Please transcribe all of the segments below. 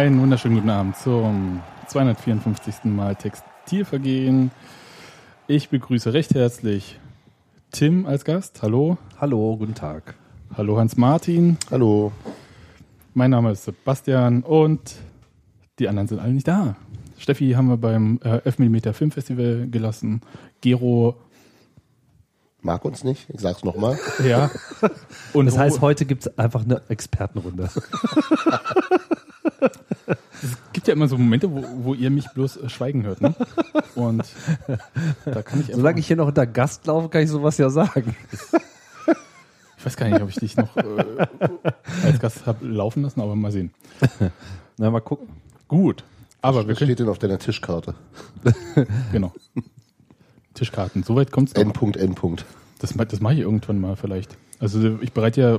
Einen wunderschönen guten Abend zum 254. Mal Textilvergehen. Ich begrüße recht herzlich Tim als Gast. Hallo. Hallo, guten Tag. Hallo Hans-Martin. Hallo. Mein Name ist Sebastian und die anderen sind alle nicht da. Steffi haben wir beim äh, 11mm Filmfestival gelassen. Gero, Mag uns nicht, ich sag's nochmal. ja. Und Das heißt, heute gibt es einfach eine Expertenrunde. es gibt ja immer so Momente, wo, wo ihr mich bloß äh, schweigen hört. Ne? Und da kann ich einfach, Solange ich hier noch unter Gast laufe, kann ich sowas ja sagen. ich weiß gar nicht, ob ich dich noch äh, als Gast habe laufen lassen, aber mal sehen. Na, mal gucken. Gut. Aber wir können, steht denn auf deiner Tischkarte? genau. Tischkarten, soweit kommt's noch. N. Punkt, N. Punkt. Das, ma- das mache ich irgendwann mal vielleicht. Also ich bereite ja,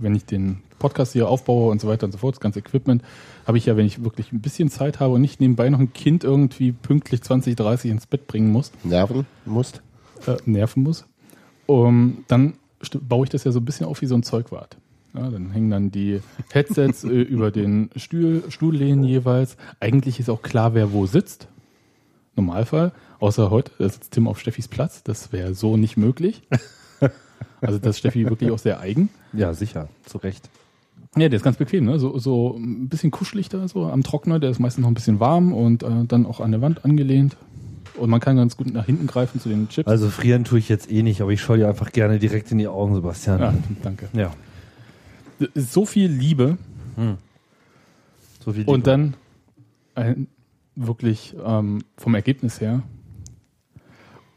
wenn ich den Podcast hier aufbaue und so weiter und so fort, das ganze Equipment, habe ich ja, wenn ich wirklich ein bisschen Zeit habe und nicht nebenbei noch ein Kind irgendwie pünktlich 20, 30 ins Bett bringen muss, Nerven musst. äh, nerven muss, um, dann baue ich das ja so ein bisschen auf wie so ein Zeugwart. Ja, dann hängen dann die Headsets äh, über den Stuhl, Stuhllehnen jeweils. Eigentlich ist auch klar, wer wo sitzt. Normalfall. Außer heute, da sitzt Tim auf Steffis Platz. Das wäre so nicht möglich. Also das ist Steffi wirklich auch sehr eigen. Ja, sicher, zu Recht. Ja, der ist ganz bequem, ne? So, so ein bisschen kuschelig da, so am Trockner, der ist meistens noch ein bisschen warm und äh, dann auch an der Wand angelehnt. Und man kann ganz gut nach hinten greifen zu den Chips. Also frieren tue ich jetzt eh nicht, aber ich schaue dir einfach gerne direkt in die Augen, Sebastian. ja, danke. Ja. So viel Liebe So viel und dann ein, wirklich ähm, vom Ergebnis her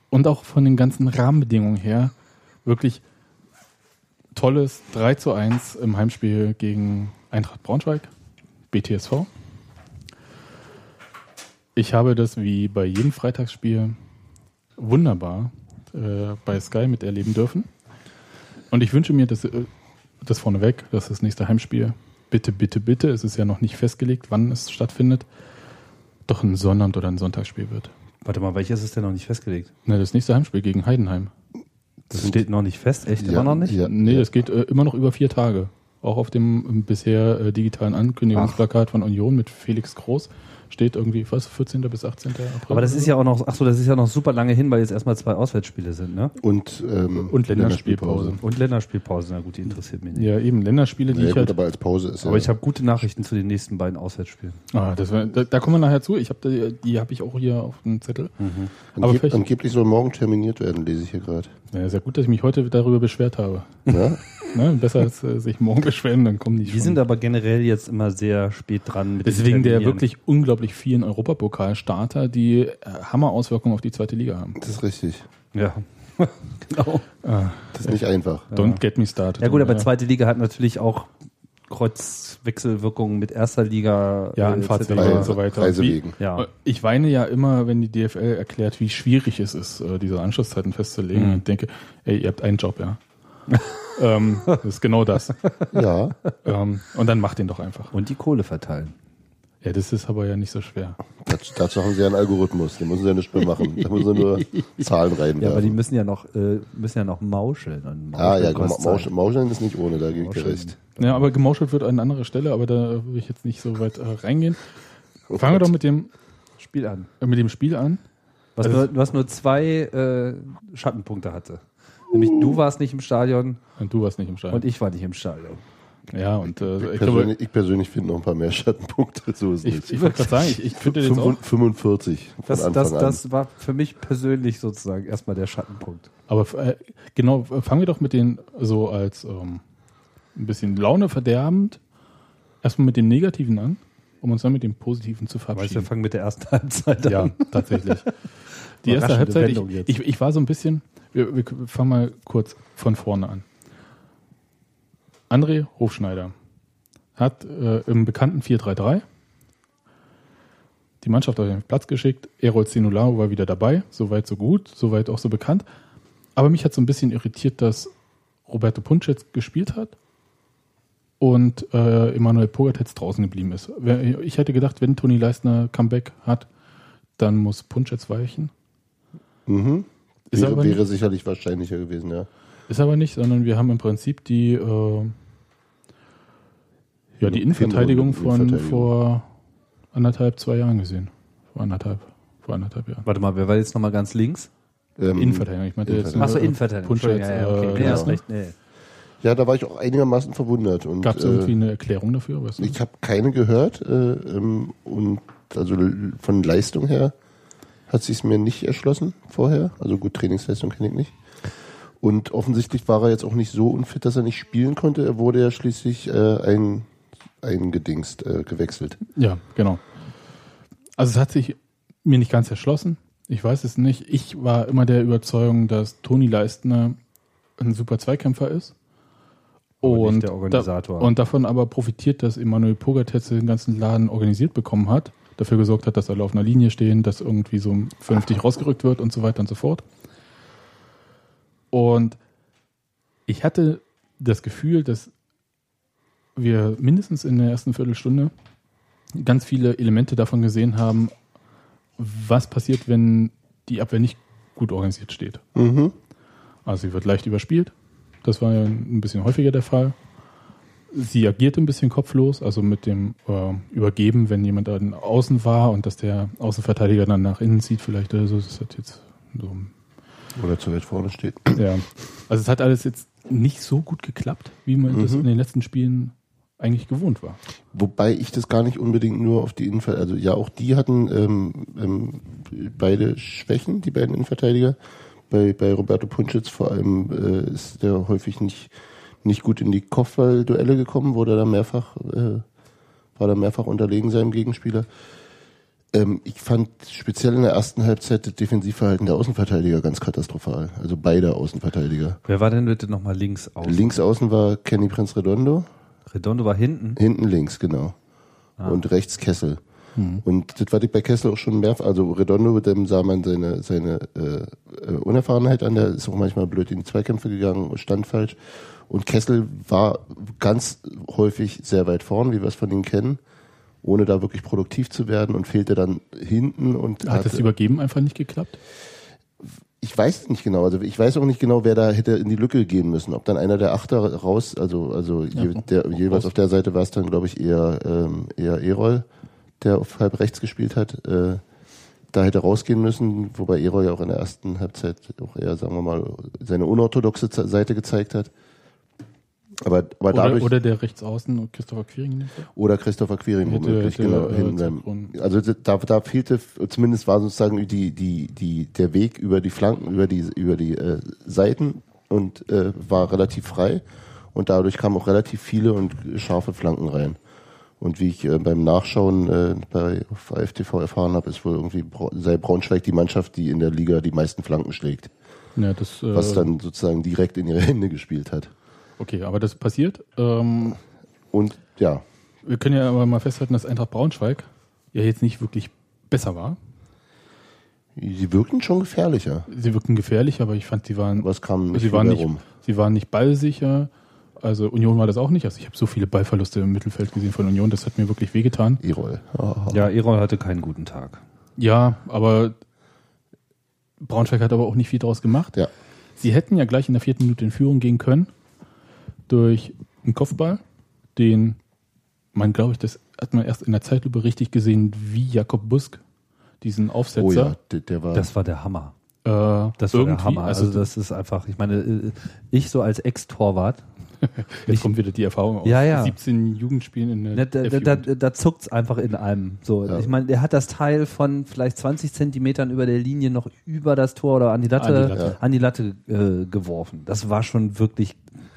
und auch von den ganzen Rahmenbedingungen her wirklich tolles 3 zu 1 im Heimspiel gegen Eintracht Braunschweig, BTSV. Ich habe das wie bei jedem Freitagsspiel wunderbar äh, bei Sky miterleben dürfen. Und ich wünsche mir, dass äh, das vorneweg, dass das nächste Heimspiel, bitte, bitte, bitte, es ist ja noch nicht festgelegt, wann es stattfindet, doch ein Sonnabend oder ein Sonntagsspiel wird. Warte mal, welches ist denn noch nicht festgelegt? Ne, das nächste Heimspiel gegen Heidenheim. Das steht noch nicht fest, echt Ja, immer noch nicht? ja. Nee, es geht äh, immer noch über vier Tage. Auch auf dem ähm, bisher äh, digitalen Ankündigungsplakat von Union mit Felix Groß steht irgendwie, was, 14. bis 18. April. Aber das ist ja auch noch, ach so, das ist ja noch super lange hin, weil jetzt erstmal zwei Auswärtsspiele sind, ne? Und, ähm, Und Länderspielpause. Und Länderspielpause, na gut, die interessiert mich nicht. Ja, eben, Länderspiele, die Ja, ich gut, halt. aber als Pause ist Aber ja. ich habe gute Nachrichten zu den nächsten beiden Auswärtsspielen. Ah, das war, da, da kommen wir nachher zu. Ich habe die, die habe ich auch hier auf dem Zettel. aber Angeb vielleicht- angeblich soll morgen terminiert werden, lese ich hier gerade. Ja, ist ja gut, dass ich mich heute darüber beschwert habe. Ja? Ne? Besser als äh, sich morgen beschweren, dann kommen die Die schon. sind aber generell jetzt immer sehr spät dran. Deswegen der wirklich unglaublich vielen Europapokalstarter, die äh, Hammerauswirkungen auf die zweite Liga haben. Das ist richtig. Ja. genau. Ah, Das ist nicht einfach. don't get me started. Ja gut, aber ja. zweite Liga hat natürlich auch Kreuzwechselwirkungen mit erster Liga. Ja, äh, Anfahrtswege etc. und so weiter. Reisewegen. Ja. Äh, Ich weine ja immer, wenn die DFL erklärt, wie schwierig es ist, äh, diese Anschlusszeiten festzulegen. Mhm. Und denke, ey, ihr habt einen Job, ja. ähm, das ist genau das. Ja, Ähm, und dann macht den doch einfach. Und die Kohle verteilen. Ja, das ist aber ja nicht so schwer. dazu, dazu haben sie ja einen Algorithmus. Den müssen sie ja nicht mehr machen. Da müssen sie nur Zahlen Ja, aber die reinwerfen. müssen ja noch, äh, müssen ja noch mauscheln. Und ah, ja, Mauscheln komm, kostet Mausch. Mauscheln ist nicht ohne, da gebe ich dir recht. Ja, aber gemauschelt wird an anderer Stelle, aber da will ich jetzt nicht so weit äh, reingehen. Fangen wir doch mit dem, Spiel an. äh, mit dem Spiel an. Was, Also- nur, was nur zwei äh, Schattenpunkte hatte. Nämlich du warst nicht im Stadion Und du warst nicht im Stadion. und ich war nicht im Stadion. ja, und äh, ich, Ich glaube, persönlich, ich persönlich finde noch ein paar mehr Schattenpunkte. So ist es ich, nicht. ich wollte gerade sagen, ich, ich finde jetzt auch, 45 von Das, Anfang das, an. das war für mich persönlich sozusagen erstmal der Schattenpunkt. aber äh, genau, fangen wir doch mit den so als ähm, ein bisschen Laune verderbend erstmal mit dem Negativen an, um uns dann mit dem Positiven zu Weißt du, wir verabschieden. fangen mit der ersten Halbzeit Ja, an. tatsächlich. Die erste Halbzeit, ich, ich, ich war so ein bisschen, wir, wir fangen mal kurz von vorne an. André Hofschneider hat äh, im bekannten 4-3-3 die Mannschaft auf den Platz geschickt. Erol Zenulao war wieder dabei, soweit so gut, soweit auch so bekannt. Aber mich hat so ein bisschen irritiert, dass Roberto Puncetz gespielt hat und äh, Emanuel Pogatetz draußen geblieben ist. Ich hätte gedacht, wenn Toni Leistner Comeback hat, dann muss Puncetz weichen. Mhm. Ist wäre, aber wäre nicht. sicherlich wahrscheinlicher gewesen, ja. Ist aber nicht, sondern wir haben im Prinzip die, äh, Ja, die Hin- Innenverteidigung Hinrunde- von Innenverteidigung. vor anderthalb, zwei Jahren gesehen. Vor anderthalb, vor anderthalb Jahren. Warte mal, wer war jetzt nochmal ganz links? Ähm, Innenverteidigung, ich meinte jetzt Innenverteidigung. Achso, Innenverteidigung. Punsch Entschuldigung, jetzt, ja, ja, okay. äh, genau. recht. Nee. Ja, da war ich auch einigermaßen verwundert. Und, Gab es äh, irgendwie eine Erklärung dafür? Weißt du? Ich habe keine gehört äh, ähm, und also von Leistung her hat sich mir nicht erschlossen vorher. Also gut, Trainingsleistung kenne ich nicht. Und offensichtlich war er jetzt auch nicht so unfit, dass er nicht spielen konnte. Er wurde ja schließlich äh, ein, eingedingst, äh, gewechselt. Ja, genau. Also es hat sich mir nicht ganz erschlossen. Ich weiß es nicht. Ich war immer der Überzeugung, dass Toni Leistner ein super Zweikämpfer ist. Aber nicht Und, der Organisator. Da, und davon aber profitiert, dass Emanuel Pogatetz den ganzen Laden organisiert bekommen hat, dafür gesorgt hat, dass alle auf einer Linie stehen, dass irgendwie so vernünftig rausgerückt wird und so weiter und so fort. Und ich hatte das Gefühl, dass wir mindestens in der ersten Viertelstunde ganz viele Elemente davon gesehen haben, was passiert, wenn die Abwehr nicht gut organisiert steht. Mhm. Also sie wird leicht überspielt. Das war ja ein bisschen häufiger der Fall. Sie agiert ein bisschen kopflos, also mit dem äh, Übergeben, wenn jemand dann außen war und dass der Außenverteidiger dann nach innen zieht, vielleicht oder so. Das hat jetzt so. Oder zu weit vorne steht. Ja. Also es hat alles jetzt nicht so gut geklappt, wie man das in den letzten Spielen eigentlich gewohnt war. Wobei ich das gar nicht unbedingt nur auf die Innenverteidiger, also ja, auch die hatten ähm, ähm, beide Schwächen, die beiden Innenverteidiger. Bei, bei Roberto Punschitz vor allem äh, ist der häufig nicht, nicht gut in die Kopfballduelle gekommen, wurde da mehrfach, äh, war da mehrfach unterlegen seinem Gegenspieler. Ähm, ich fand speziell in der ersten Halbzeit das Defensivverhalten der Außenverteidiger ganz katastrophal. Also beide Außenverteidiger. Wer war denn bitte nochmal links aus? Links außen war Kenny Prinz Redondo, Redondo war hinten. Hinten links, genau. Und rechts Kessel. Und das war bei Kessel auch schon mehr, also Redondo, dem sah man seine, seine äh, äh, Unerfahrenheit an, der ist auch manchmal blöd in die Zweikämpfe gegangen, stand falsch. Und Kessel war ganz häufig sehr weit vorn, wie wir es von ihm kennen, ohne da wirklich produktiv zu werden und fehlte dann hinten und Hat das hatte- Übergeben einfach nicht geklappt? ich weiß nicht genau, also ich weiß auch nicht genau, wer da hätte in die Lücke gehen müssen. Ob dann einer der Achter raus, also also je, der, jeweils auf der Seite war es dann, glaube ich, eher ähm, eher Erol, der auf halb rechts gespielt hat. Äh, da hätte rausgehen müssen, wobei Erol ja auch in der ersten Halbzeit auch eher, sagen wir mal, seine unorthodoxe Seite gezeigt hat. Aber, aber Oder, dadurch oder der Rechtsaußen und Christopher Quiring oder Christopher Quiring Hätte- womöglich, hätte, genau, äh, hinten also da, da fehlte, zumindest war sozusagen die, die, die, der Weg über die Flanken, über die, über die äh, Seiten und äh, war relativ frei und dadurch kamen auch relativ viele und scharfe Flanken rein. Und wie ich äh, beim Nachschauen äh, bei auf AFTV erfahren habe, ist wohl irgendwie sei Braunschweig die Mannschaft, die in der Liga die meisten Flanken schlägt, Ja, das, äh, was dann sozusagen direkt in ihre Hände gespielt hat. Okay, aber das passiert. Ähm, Und ja, wir können ja aber mal festhalten, dass Eintracht Braunschweig ja jetzt nicht wirklich besser war. sie wirkten schon gefährlicher. Sie wirkten gefährlich, aber ich fand, sie waren, Was kam nicht sie waren nicht, rum. sie waren nicht ballsicher. Also Union war das auch nicht. Also ich habe so viele Ballverluste im Mittelfeld gesehen von Union, das hat mir wirklich wehgetan. Erol. Ja, Erol hatte keinen guten Tag. Ja, aber Braunschweig hat aber auch nicht viel draus gemacht. Ja. Sie hätten ja gleich in der vierten Minute in Führung gehen können durch einen Kopfball, den man, glaube ich, das hat man erst in der Zeitlupe richtig gesehen, wie Jakob Busk diesen Aufsetzer. Oh ja, der, der war. Das war der Hammer. äh, Das war der Hammer. Also, Also, das ist einfach, ich meine, äh, ich so als Ex-Torwart, jetzt kommt wieder die Erfahrung aus Ja, ja. 17 Jugendspielen in der da, da, da, da zuckt's einfach in einem. So, Ja. ich meine, der hat das Teil von vielleicht 20 Zentimetern über der Linie noch über das Tor oder an die Latte, An die Latte. an die Latte äh, geworfen. Das war schon wirklich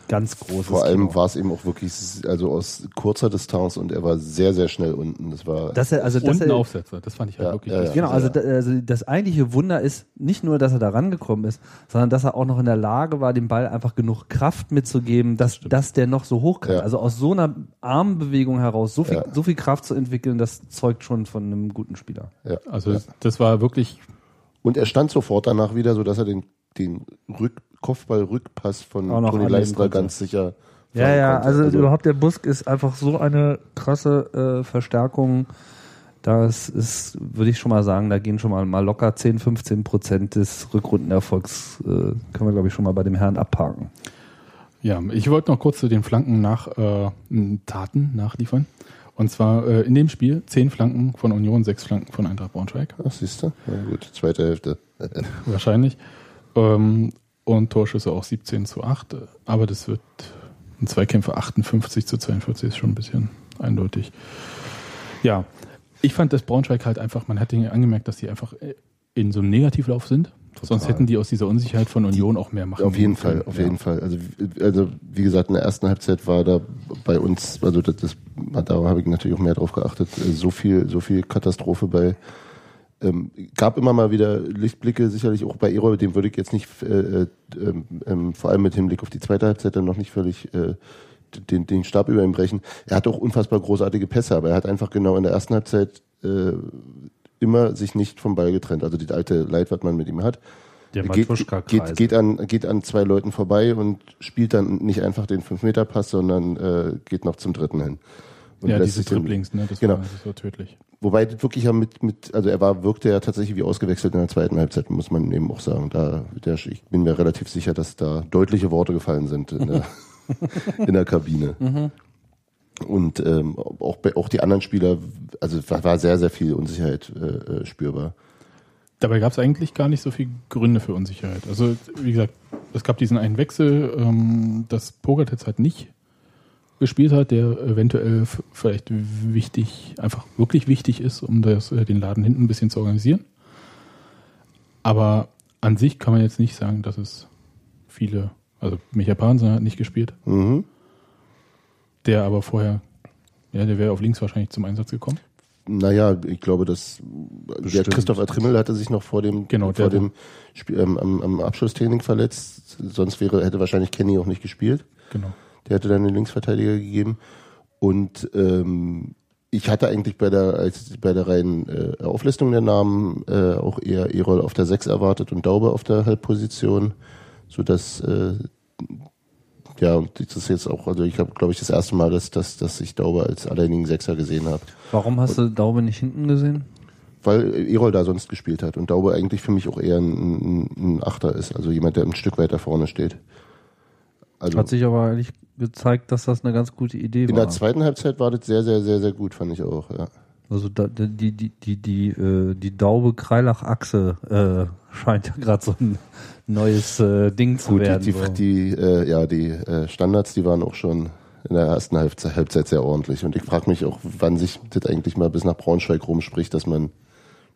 ganz großes Vor allem war es eben auch wirklich, also aus kurzer Distanz und er war sehr, sehr schnell unten. Das war. dass er, also, dass er, Aufsetzer, das fand ich halt Ja, wirklich ja, ja. Genau, also, da- also das eigentliche Wunder ist nicht nur, dass er da rangekommen ist, sondern dass er auch noch in der Lage war, dem Ball einfach genug Kraft mitzugeben, dass, dass der noch so hoch kann. Ja. Also aus so einer Armbewegung heraus so viel, Ja. so viel Kraft zu entwickeln, das zeugt schon von einem guten Spieler. ja. Also das, das war wirklich Und er stand sofort danach wieder, so dass er den, den Rück, Kopfball-Rückpass von Toni konnte. ganz sicher. Ja, ja, konnte. also, überhaupt der Busk ist einfach so eine krasse äh, Verstärkung. Das ist, würde ich schon mal sagen, da gehen schon mal, mal locker 10, 15 Prozent des Rückrundenerfolgs, äh, können wir glaube ich schon mal bei dem Herrn abhaken. Ja, ich wollte noch kurz zu den Flanken nach äh, Taten nachliefern. Und zwar äh, in dem Spiel zehn Flanken von Union, sechs Flanken von Eintracht Braunschweig. Ach, siehst du? Na gut, zweite Hälfte. Wahrscheinlich. Ähm, und Torschüsse auch 17 zu 8. Aber das wird ein Zweikämpfe 58 zu 42 ist schon ein bisschen eindeutig. Ja, ich fand, dass Braunschweig halt einfach, man hat Dinge angemerkt, dass die einfach in so einem Negativlauf sind. Sonst hätten die aus dieser Unsicherheit von Union auch mehr machen Auf jeden können. Fall, auf Ja. jeden Fall. Also, also wie gesagt, in der ersten Halbzeit war da bei uns, also das, das da habe ich natürlich auch mehr drauf geachtet, äh, so viel, so viel Katastrophe bei. Ähm, gab immer mal wieder Lichtblicke, sicherlich auch bei Erol, dem würde ich jetzt nicht, äh, äh, ähm, ähm, vor allem mit Hinblick auf die zweite Halbzeit dann noch nicht völlig äh, den, den Stab über ihm brechen. Er hat auch unfassbar großartige Pässe, aber er hat einfach genau in der ersten Halbzeit äh, immer sich nicht vom Ball getrennt. Also die alte Leid, was man mit ihm hat Der geht, geht, geht, an, geht an zwei Leuten vorbei und spielt dann nicht einfach den 5-Meter-Pass, sondern äh, geht noch zum dritten hin. Und Ja, diese Dribblings, ne? Das, Genau. war, das war tödlich. Wobei das wirklich ja mit, mit, also er war, wirkte ja tatsächlich wie ausgewechselt in der zweiten Halbzeit, muss man eben auch sagen. Da, der, ich bin mir relativ sicher, dass da deutliche Worte gefallen sind in der, in der Kabine. Und ähm, auch, bei, auch die anderen Spieler, also war, sehr, sehr viel Unsicherheit äh, äh, spürbar. Dabei gab es eigentlich gar nicht so viele Gründe für Unsicherheit. Also, wie gesagt, es gab diesen einen Wechsel, ähm, dass Pogert jetzt halt nicht gespielt hat, der eventuell vielleicht wichtig, einfach wirklich wichtig ist, um das, äh, den Laden hinten ein bisschen zu organisieren. Aber an sich kann man jetzt nicht sagen, dass es viele, also Micha Pansen hat nicht gespielt, Mhm. der aber vorher, ja, der wäre auf links wahrscheinlich zum Einsatz gekommen. Naja, ich glaube, dass der. Christopher Trimmel hatte sich noch vor dem, Genau, vor dem Spiel, ähm, am, am Abschlusstraining verletzt. Sonst wäre, hätte wahrscheinlich Kenny auch nicht gespielt. Genau. Der hätte dann den Linksverteidiger gegeben. Und ähm, ich hatte eigentlich bei der, als bei der reinen äh, Auflistung der Namen äh, auch eher Erol auf der 6 erwartet und Daube auf der Halbposition, sodass äh, ja, und das ist jetzt auch, also ich habe, glaube ich, das erste Mal, dass, dass, dass ich Daube als alleinigen Sechser gesehen habe. Warum hast du Daube nicht hinten gesehen? Weil Erol da sonst gespielt hat und Daube eigentlich für mich auch eher ein, ein, ein Achter ist, also jemand, der ein Stück weiter vorne steht. Also Hat sich aber eigentlich gezeigt, dass das eine ganz gute Idee in war. der zweiten Halbzeit war das sehr, sehr, sehr, sehr gut, fand ich auch. Ja. Also da, die, die, die, die, äh, die Daube-Kreilach-Achse äh, scheint ja gerade so ein neues äh, Ding zu Gut, werden. die, so. die, die, äh, ja, die äh, Standards, die waren auch schon in der ersten Halbzeit, Halbzeit sehr ordentlich. Und ich frage mich auch, wann sich das eigentlich mal bis nach Braunschweig rumspricht, dass man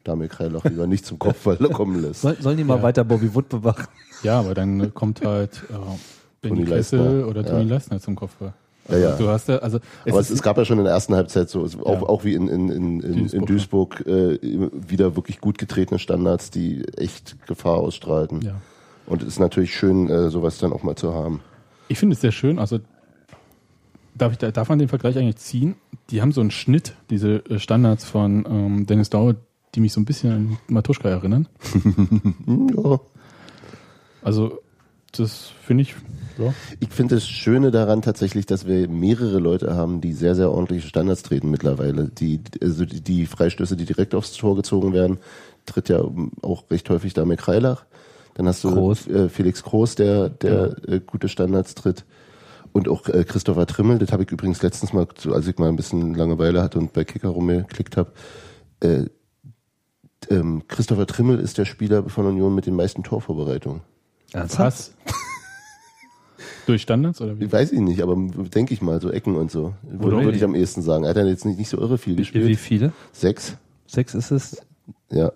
Damir Kreilach lieber nicht zum Kopfball kommen lässt. Soll, sollen die mal Ja. weiter Bobby Wood bewachen? Ja, aber dann kommt halt äh, Benny Kessel oder ja. Toni Leistner zum Kopfball. Ja, Also ja. Du hast ja, also es Aber es, es gab ja schon in der ersten Halbzeit so, auch, Ja. auch wie in, in, in, in Duisburg, in Duisburg äh, wieder wirklich gut getretene Standards, die echt Gefahr ausstrahlten. ja. Und es ist natürlich schön, äh, sowas dann auch mal zu haben. Ich finde es sehr schön. Also darf, ich, da- darf man den Vergleich eigentlich ziehen? Die haben so einen Schnitt, diese äh, Standards von ähm, Dennis Dauer, die mich so ein bisschen an Matuschka erinnern. Ja. Also das finde ich, ja, Ich finde das Schöne daran tatsächlich, dass wir mehrere Leute haben, die sehr, sehr ordentliche Standards treten mittlerweile. Die, also die, die Freistöße, die direkt aufs Tor gezogen werden, tritt ja auch recht häufig Damir Kreilach. Dann hast du Groß. Äh, Felix Groß, der, der äh, gute Standards tritt. Und auch äh, Christopher Trimmel, das habe ich übrigens letztens mal, als ich mal ein bisschen Langeweile hatte und bei Kicker rumgeklickt habe. Äh, ähm, Christopher Trimmel ist der Spieler von Union mit den meisten Torvorbereitungen. Was? Durch Standards oder wie? Ich weiß ich nicht, aber denke ich mal, so Ecken und so. Würde, Oder- würde ich am ehesten sagen. Er hat ja jetzt nicht, nicht so irre viel Wie gespielt. viele? Sechs? Sechs ist es? Ja.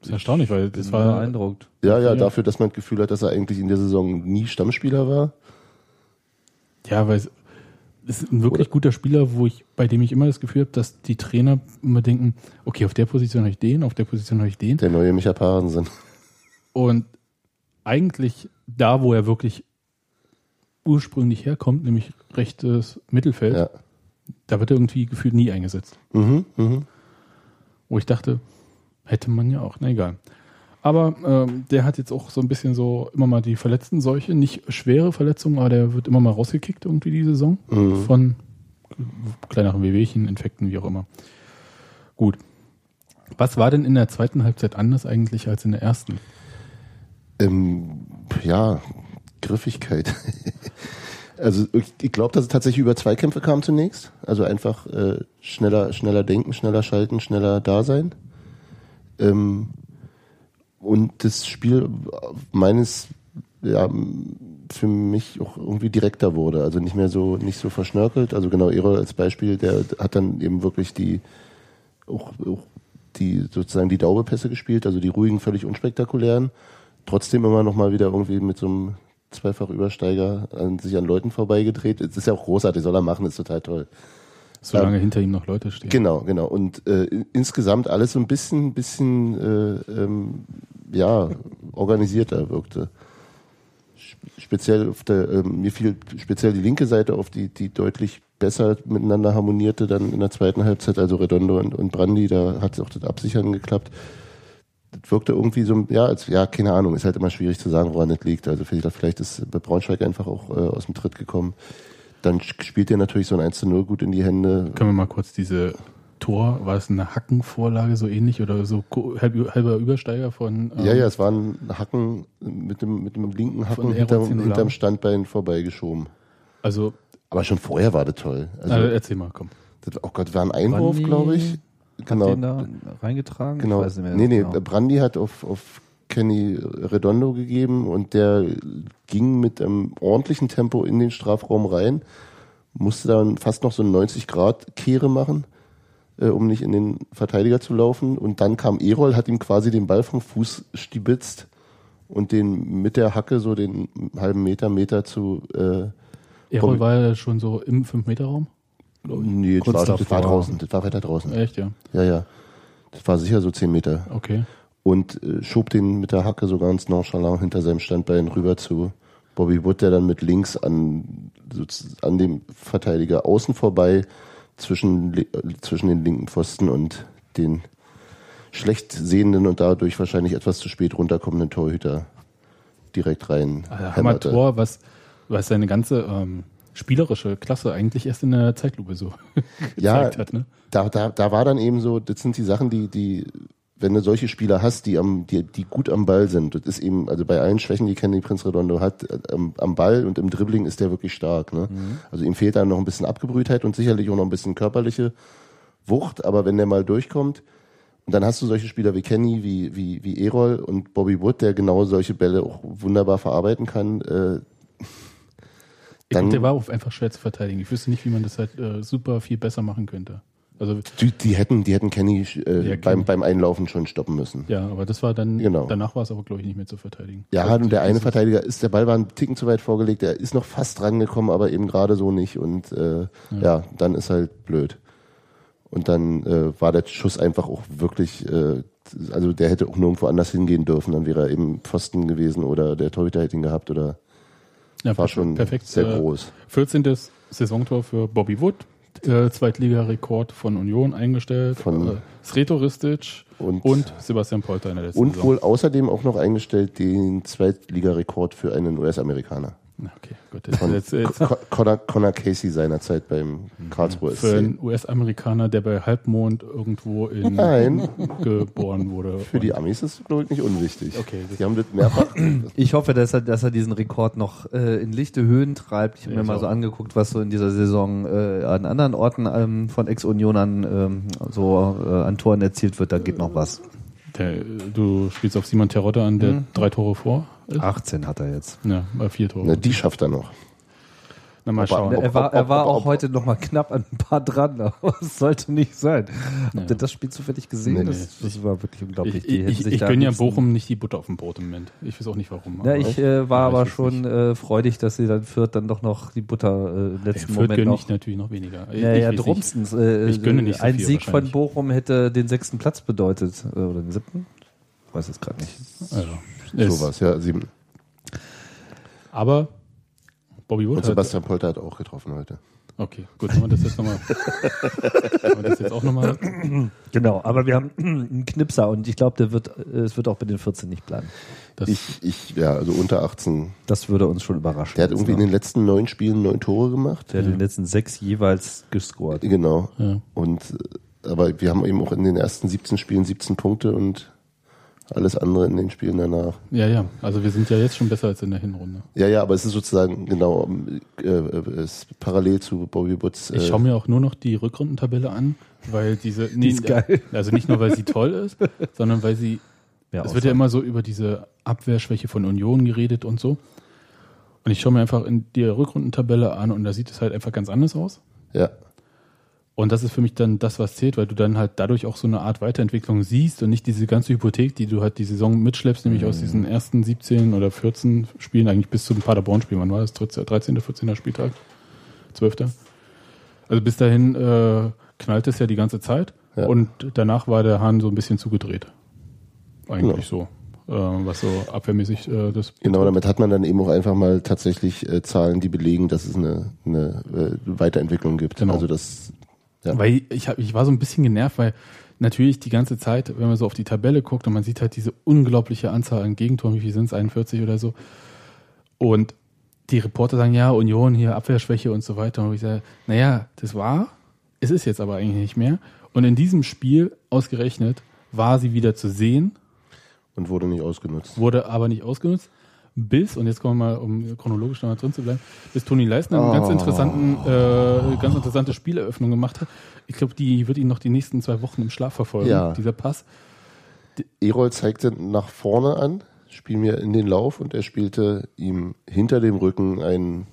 Das ist erstaunlich, weil das war beeindruckt. Ja, ja, Ja. dafür, dass man das Gefühl hat, dass er eigentlich in der Saison nie Stammspieler war. Ja, weil es ist ein wirklich guter Spieler, wo ich, bei dem ich immer das Gefühl habe, dass die Trainer immer denken, okay, auf der Position habe ich den, auf der Position habe ich den. Der neue Micha Parensen. Und eigentlich da, wo er wirklich ursprünglich herkommt, nämlich rechtes Mittelfeld, Ja. da wird er irgendwie gefühlt nie eingesetzt. Mhm, mhm. Wo ich dachte, hätte man ja auch, na egal. Aber ähm, der hat jetzt auch so ein bisschen so immer mal die verletzten Seuche, nicht schwere Verletzungen, aber der wird immer mal rausgekickt irgendwie die Saison Mhm. von kleineren Wehwehchen, Infekten, wie auch immer. Gut. Was war denn in der zweiten Halbzeit anders eigentlich als in der ersten? Ähm, ja, Griffigkeit. also ich, glaube, dass es tatsächlich über Zweikämpfe kam zunächst. Also einfach äh, schneller, schneller denken, schneller schalten, schneller da sein. Ähm, und das Spiel meines ja, für mich auch irgendwie direkter wurde. Also nicht mehr so, nicht so verschnörkelt. Also genau, Erol als Beispiel, der hat dann eben wirklich die, auch, auch die, sozusagen die Daubepässe gespielt, also die ruhigen, völlig unspektakulären. Trotzdem immer noch mal wieder irgendwie mit so einem Zweifachübersteiger an sich an Leuten vorbeigedreht. Das ist ja auch großartig, soll er machen, ist total toll. Solange ähm, hinter ihm noch Leute stehen. Genau, genau. Und äh, insgesamt alles so ein bisschen, bisschen äh, ähm, ja, organisierter wirkte speziell auf der, äh, mir fiel speziell die linke Seite auf, die, die deutlich besser miteinander harmonierte dann in der zweiten Halbzeit, also Redondo und, und Brandi, da hat es auch das Absichern geklappt. Das wirkte irgendwie so, ja, als, ja, keine Ahnung, ist halt immer schwierig zu sagen, woran das liegt. Also vielleicht, vielleicht ist bei Braunschweig einfach auch äh, aus dem Tritt gekommen. Dann spielt er natürlich so ein 1 zu 0 gut in die Hände. Können wir mal kurz diese Tor, war es eine Hackenvorlage so ähnlich oder so halb, halber Übersteiger von. Ähm, ja, ja, es war ein Hacken mit dem, mit dem linken Hacken hinterm, hinterm Standbein vorbeigeschoben. Also. Aber schon vorher war das toll. Also, also erzähl mal, komm. Das, oh Gott, war ein Einwurf, glaube ich. Genau. Hat den da reingetragen? Genau. Ich weiß nicht mehr nee, nee, genau. Brandi hat auf, auf Kenny Redondo gegeben und der ging mit einem ordentlichen Tempo in den Strafraum rein, musste dann fast noch so eine 90 Grad Kehre machen äh, um nicht in den Verteidiger zu laufen. Und dann kam Erol, hat ihm quasi den Ball vom Fuß stibitzt und den mit der Hacke so den halben Meter, Meter zu. Äh, Erol war ja schon so im 5-Meter-Raum? Nee, das war, das war draußen. Das war weiter draußen. Echt, ja? Ja, ja. Das war sicher so 10 Meter. Okay. Und äh, schob den mit der Hacke so ganz nonchalant hinter seinem Standbein rüber zu Bobby Wood, der dann mit links an, so, an dem Verteidiger außen vorbei zwischen, zwischen den linken Pfosten und den schlecht sehenden und dadurch wahrscheinlich etwas zu spät runterkommenden Torhüter direkt rein. Also Hammer Tor, was, was seine ganze ähm, spielerische Klasse eigentlich erst in der Zeitlupe so ja, gezeigt hat. Ne? Da, da, da war dann eben so, das sind die Sachen, die, die wenn du solche Spieler hast, die am, die, die gut am Ball sind, das ist eben, also bei allen Schwächen, die Kenny Prinz Redondo hat, am, am Ball und im Dribbling ist der wirklich stark. Ne? Mhm. Also ihm fehlt dann noch ein bisschen Abgebrühtheit und sicherlich auch noch ein bisschen körperliche Wucht, aber wenn der mal durchkommt, und dann hast du solche Spieler wie Kenny, wie, wie, wie Erol und Bobby Wood, der genau solche Bälle auch wunderbar verarbeiten kann. Äh, dann, ich der war auch einfach schwer zu verteidigen. Ich wüsste nicht, wie man das halt äh, super viel besser machen könnte. Also die, die, hätten, die hätten Kenny äh, ja, beim, beim Einlaufen schon stoppen müssen. Ja, aber das war dann, genau. danach war es aber, glaube ich, nicht mehr zu verteidigen. Ja, also, und der eine Verteidiger ist, der Ball war einen Ticken zu weit vorgelegt, der ist noch fast rangekommen, aber eben gerade so nicht. Und äh, ja. ja. dann ist halt blöd. Und dann äh, war der Schuss einfach auch wirklich, äh, also der hätte auch nirgendwo anders hingehen dürfen, dann wäre er eben Pfosten gewesen oder der Torhüter hätte ihn gehabt oder ja, war schon perfekt, sehr äh, groß. 14. Saisontor für Bobby Wood, äh, Zweitligarekord von Union eingestellt. Von äh, Sreto Ristic und, und, Sebastian Polter in der letzten Und Saison. wohl außerdem auch noch eingestellt den Zweitligarekord für einen US-Amerikaner. Okay, gut. Jetzt, Von jetzt, jetzt. Connor, Connor, Casey seinerzeit beim Karlsruhe Für einen US-Amerikaner, der bei Halbmond irgendwo in Nein. geboren wurde. Für die Amis ist es, glaube ich, nicht unwichtig. Okay. Die haben das mehrfach. Ich hoffe, dass er, dass er diesen Rekord noch äh, in lichte Höhen treibt. Ich habe mir mal so angeguckt, was so in dieser Saison äh, an anderen Orten ähm, von Ex-Unionern ähm, so äh, an Toren erzielt wird. Da geht noch was. Der, du spielst auf Simon Terodde an, der mhm. drei Tore vor. 18 hat er jetzt. Ja, bei vier Tore. Na, die schafft er noch. Na, mal schauen. Er war, er war auch heute noch mal knapp an ein paar dran, aber es sollte nicht sein. Habt ihr das Spiel zufällig gesehen? Nee, das, das war wirklich unglaublich. Ich, ich, ich gönne ja Bochum nicht die Butter auf dem Brot im Moment. Ich weiß auch nicht warum. Ja, ich äh, war aber schon äh, freudig, dass sie dann Fürth dann doch noch die Butter äh, im letzten ja, Moment gönne ich natürlich noch weniger. Ja, ja, drumstens. Äh, ich gönne nicht so Ein Sieg von Bochum hätte den sechsten Platz bedeutet. Äh, oder den siebten? Ich weiß es gerade nicht. Also, sowas, ja, sieben. Aber Bobby Wood. Und Sebastian Polter hat auch getroffen heute. Okay, gut, haben wir das jetzt nochmal. haben wir das jetzt auch nochmal. Genau, aber wir haben einen Knipser und ich glaube, der wird, es wird auch bei den 14 nicht bleiben. Das ich, ich, ja, also unter 18. Das würde uns schon überraschen. Der hat irgendwie in den letzten neun Spielen neun Tore gemacht. Der hat in den letzten sechs jeweils gescored. Genau. Ja. Und, aber wir haben eben auch in den ersten 17 Spielen 17 Punkte und Alles andere in den Spielen danach. Ja, ja. Also wir sind ja jetzt schon besser als in der Hinrunde. Ja, ja, aber es ist sozusagen genau äh, äh, ist parallel zu Bobby Woods. Äh, Ich schaue mir auch nur noch die Rückrundentabelle an, weil diese. Nee, ist geil. Also nicht nur, weil sie toll ist, sondern weil sie. Ja, es wird ja immer so über diese Abwehrschwäche von Union geredet und so. Und ich schaue mir einfach in die Rückrundentabelle an und da sieht es halt einfach ganz anders aus. ja, Und das ist für mich dann das, was zählt, weil du dann halt dadurch auch so eine Art Weiterentwicklung siehst und nicht diese ganze Hypothek, die du halt die Saison mitschleppst, nämlich aus diesen ersten 17 oder 14 Spielen, eigentlich bis zum Paderborn-Spiel. Wann war das? 13., 14. Spieltag? 12. Also bis dahin äh, knallt es ja die ganze Zeit Ja. und danach war der Hahn so ein bisschen zugedreht. Eigentlich so. Äh, was so abwehrmäßig äh, das. genau. Damit hat man dann eben auch einfach mal tatsächlich äh, Zahlen, die belegen, dass es eine, eine äh, Weiterentwicklung gibt. Genau. Also das, ja. Weil ich, hab, ich war so ein bisschen genervt, weil natürlich die ganze Zeit, wenn man so auf die Tabelle guckt und man sieht halt diese unglaubliche Anzahl an Gegentoren, wie viel sind es, 41 oder so. Und die Reporter sagen, ja, Union hier, Abwehrschwäche und so weiter. Und ich sage, naja, das war, es ist jetzt aber eigentlich nicht mehr. Und in diesem Spiel ausgerechnet war sie wieder zu sehen, und wurde nicht ausgenutzt. wurde aber nicht ausgenutzt. Bis, und jetzt kommen wir mal, um chronologisch noch mal drin zu bleiben, bis Toni Leisner eine ganz interessanten, äh, ganz interessante Spieleröffnung gemacht hat. Ich glaube, die wird ihn noch die nächsten zwei Wochen im Schlaf verfolgen, Ja. dieser Pass. Erol zeigte nach vorne an, spiel mir in den Lauf und er spielte ihm hinter dem Rücken einen,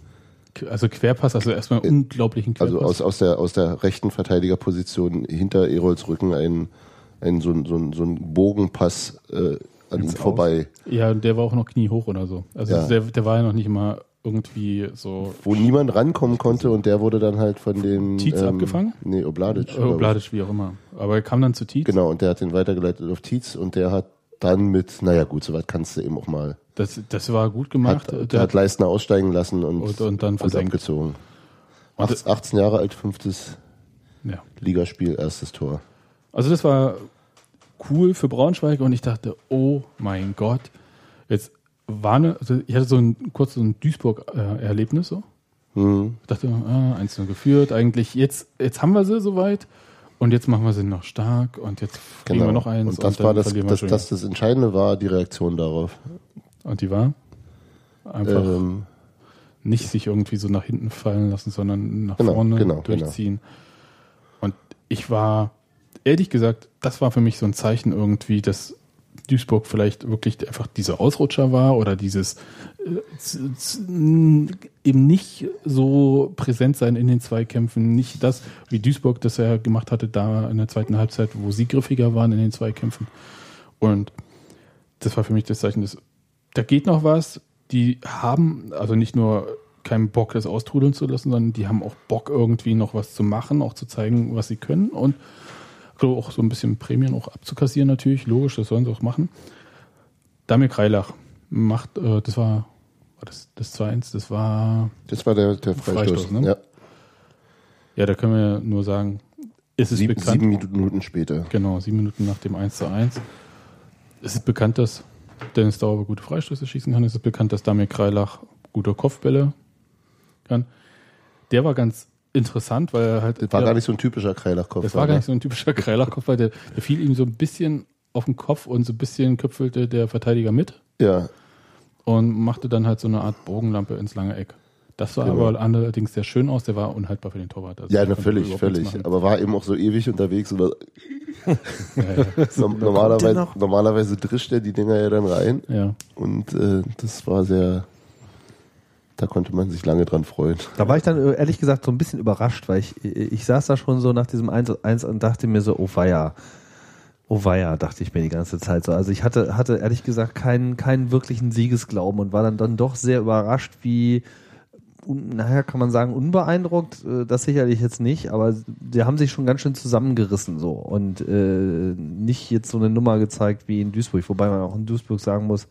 Also Querpass, also erstmal einen unglaublichen Querpass. also aus, aus, der, aus der rechten Verteidigerposition hinter Erols Rücken einen, einen so, so, so einen Bogenpass äh, an ihm Aus. vorbei, ja, der war auch noch kniehoch oder so. Also Ja. der, der war ja noch nicht mal irgendwie so wo niemand rankommen konnte und der wurde dann halt von den Tietz abgefangen? Nee, Obladic. Obladic, wie auch immer. Aber er kam dann zu Tietz. Genau, und der hat den weitergeleitet auf Tietz und der hat dann mit, naja gut, soweit kannst du eben auch mal. Das, das war gut gemacht. Hat, Der hat Leistner aussteigen lassen und, Und- und dann gut versenkt. abgezogen. Und- 18, 18 Jahre alt, fünftes ja. Ligaspiel, erstes Tor. Also das war cool für Braunschweig und ich dachte, oh mein Gott, jetzt war eine, also ich hatte so ein kurz so ein Duisburg-Erlebnis so. Mhm. Ich dachte, ah, einzeln geführt, eigentlich jetzt, jetzt haben wir sie soweit und jetzt machen wir sie noch stark und jetzt kriegen wir noch eins Genau. Und das dann war das, das, das, das Entscheidende war die Reaktion darauf. Und die war einfach Ähm, nicht sich irgendwie so nach hinten fallen lassen, sondern nach Genau, vorne genau, durchziehen. Und ich war, ehrlich gesagt, das war für mich so ein Zeichen irgendwie, dass Duisburg vielleicht wirklich einfach dieser Ausrutscher war oder dieses äh, eben nicht so präsent sein in den Zweikämpfen, nicht das, wie Duisburg das ja gemacht hatte, da in der zweiten Halbzeit, wo sie griffiger waren in den Zweikämpfen. Und das war für mich das Zeichen, dass da geht noch was. Die haben also nicht nur keinen Bock, das austrudeln zu lassen, sondern die haben auch Bock, irgendwie noch was zu machen, auch zu zeigen, was sie können und so auch so ein bisschen Prämien auch abzukassieren natürlich, logisch, das sollen sie auch machen. Damir Kreilach macht, äh, das war, war das, das 2-1, das war, das war der, der Freistoß. Freistoß, ne? ja. ja, da können wir nur sagen, ist es Sieben, bekannt. sieben Minuten später. Genau, sieben Minuten nach dem 1 zu 1. Es ist bekannt, dass Dennis Dauer gute Freistöße schießen kann. Es ist bekannt, dass Damir Kreilach gute Kopfbälle kann. Der war ganz interessant, weil er halt. Das war der, gar nicht so ein typischer Kreilach-Kopf. das war gar nicht so ein typischer Kreilach-Kopf, weil der, der fiel ihm so ein bisschen auf den Kopf und so ein bisschen köpfelte der Verteidiger mit Ja, und machte dann halt so eine Art Bogenlampe ins lange Eck. Das sah Genau. aber allerdings sehr schön aus. Der war unhaltbar für den Torwart. Also ja na, völlig, völlig. Aber war eben auch so ewig unterwegs. Oder Ja, ja, Norm- normalerweise, normalerweise drischt er die Dinger ja dann rein. ja. Und äh, das war sehr, da konnte man sich lange dran freuen. Da war ich dann äh, ehrlich gesagt so ein bisschen überrascht, weil ich, ich saß da schon so nach diesem 1-1 und dachte mir so, oh weia. Oh weia, dachte ich mir die ganze Zeit so. Also ich hatte, hatte ehrlich gesagt keinen, keinen wirklichen Siegesglauben und war dann, dann doch sehr überrascht, wie, nachher kann man sagen, unbeeindruckt, äh, das sicherlich jetzt nicht, aber die haben sich schon ganz schön zusammengerissen so und äh, nicht jetzt so eine Nummer gezeigt wie in Duisburg, wobei man auch in Duisburg sagen muss,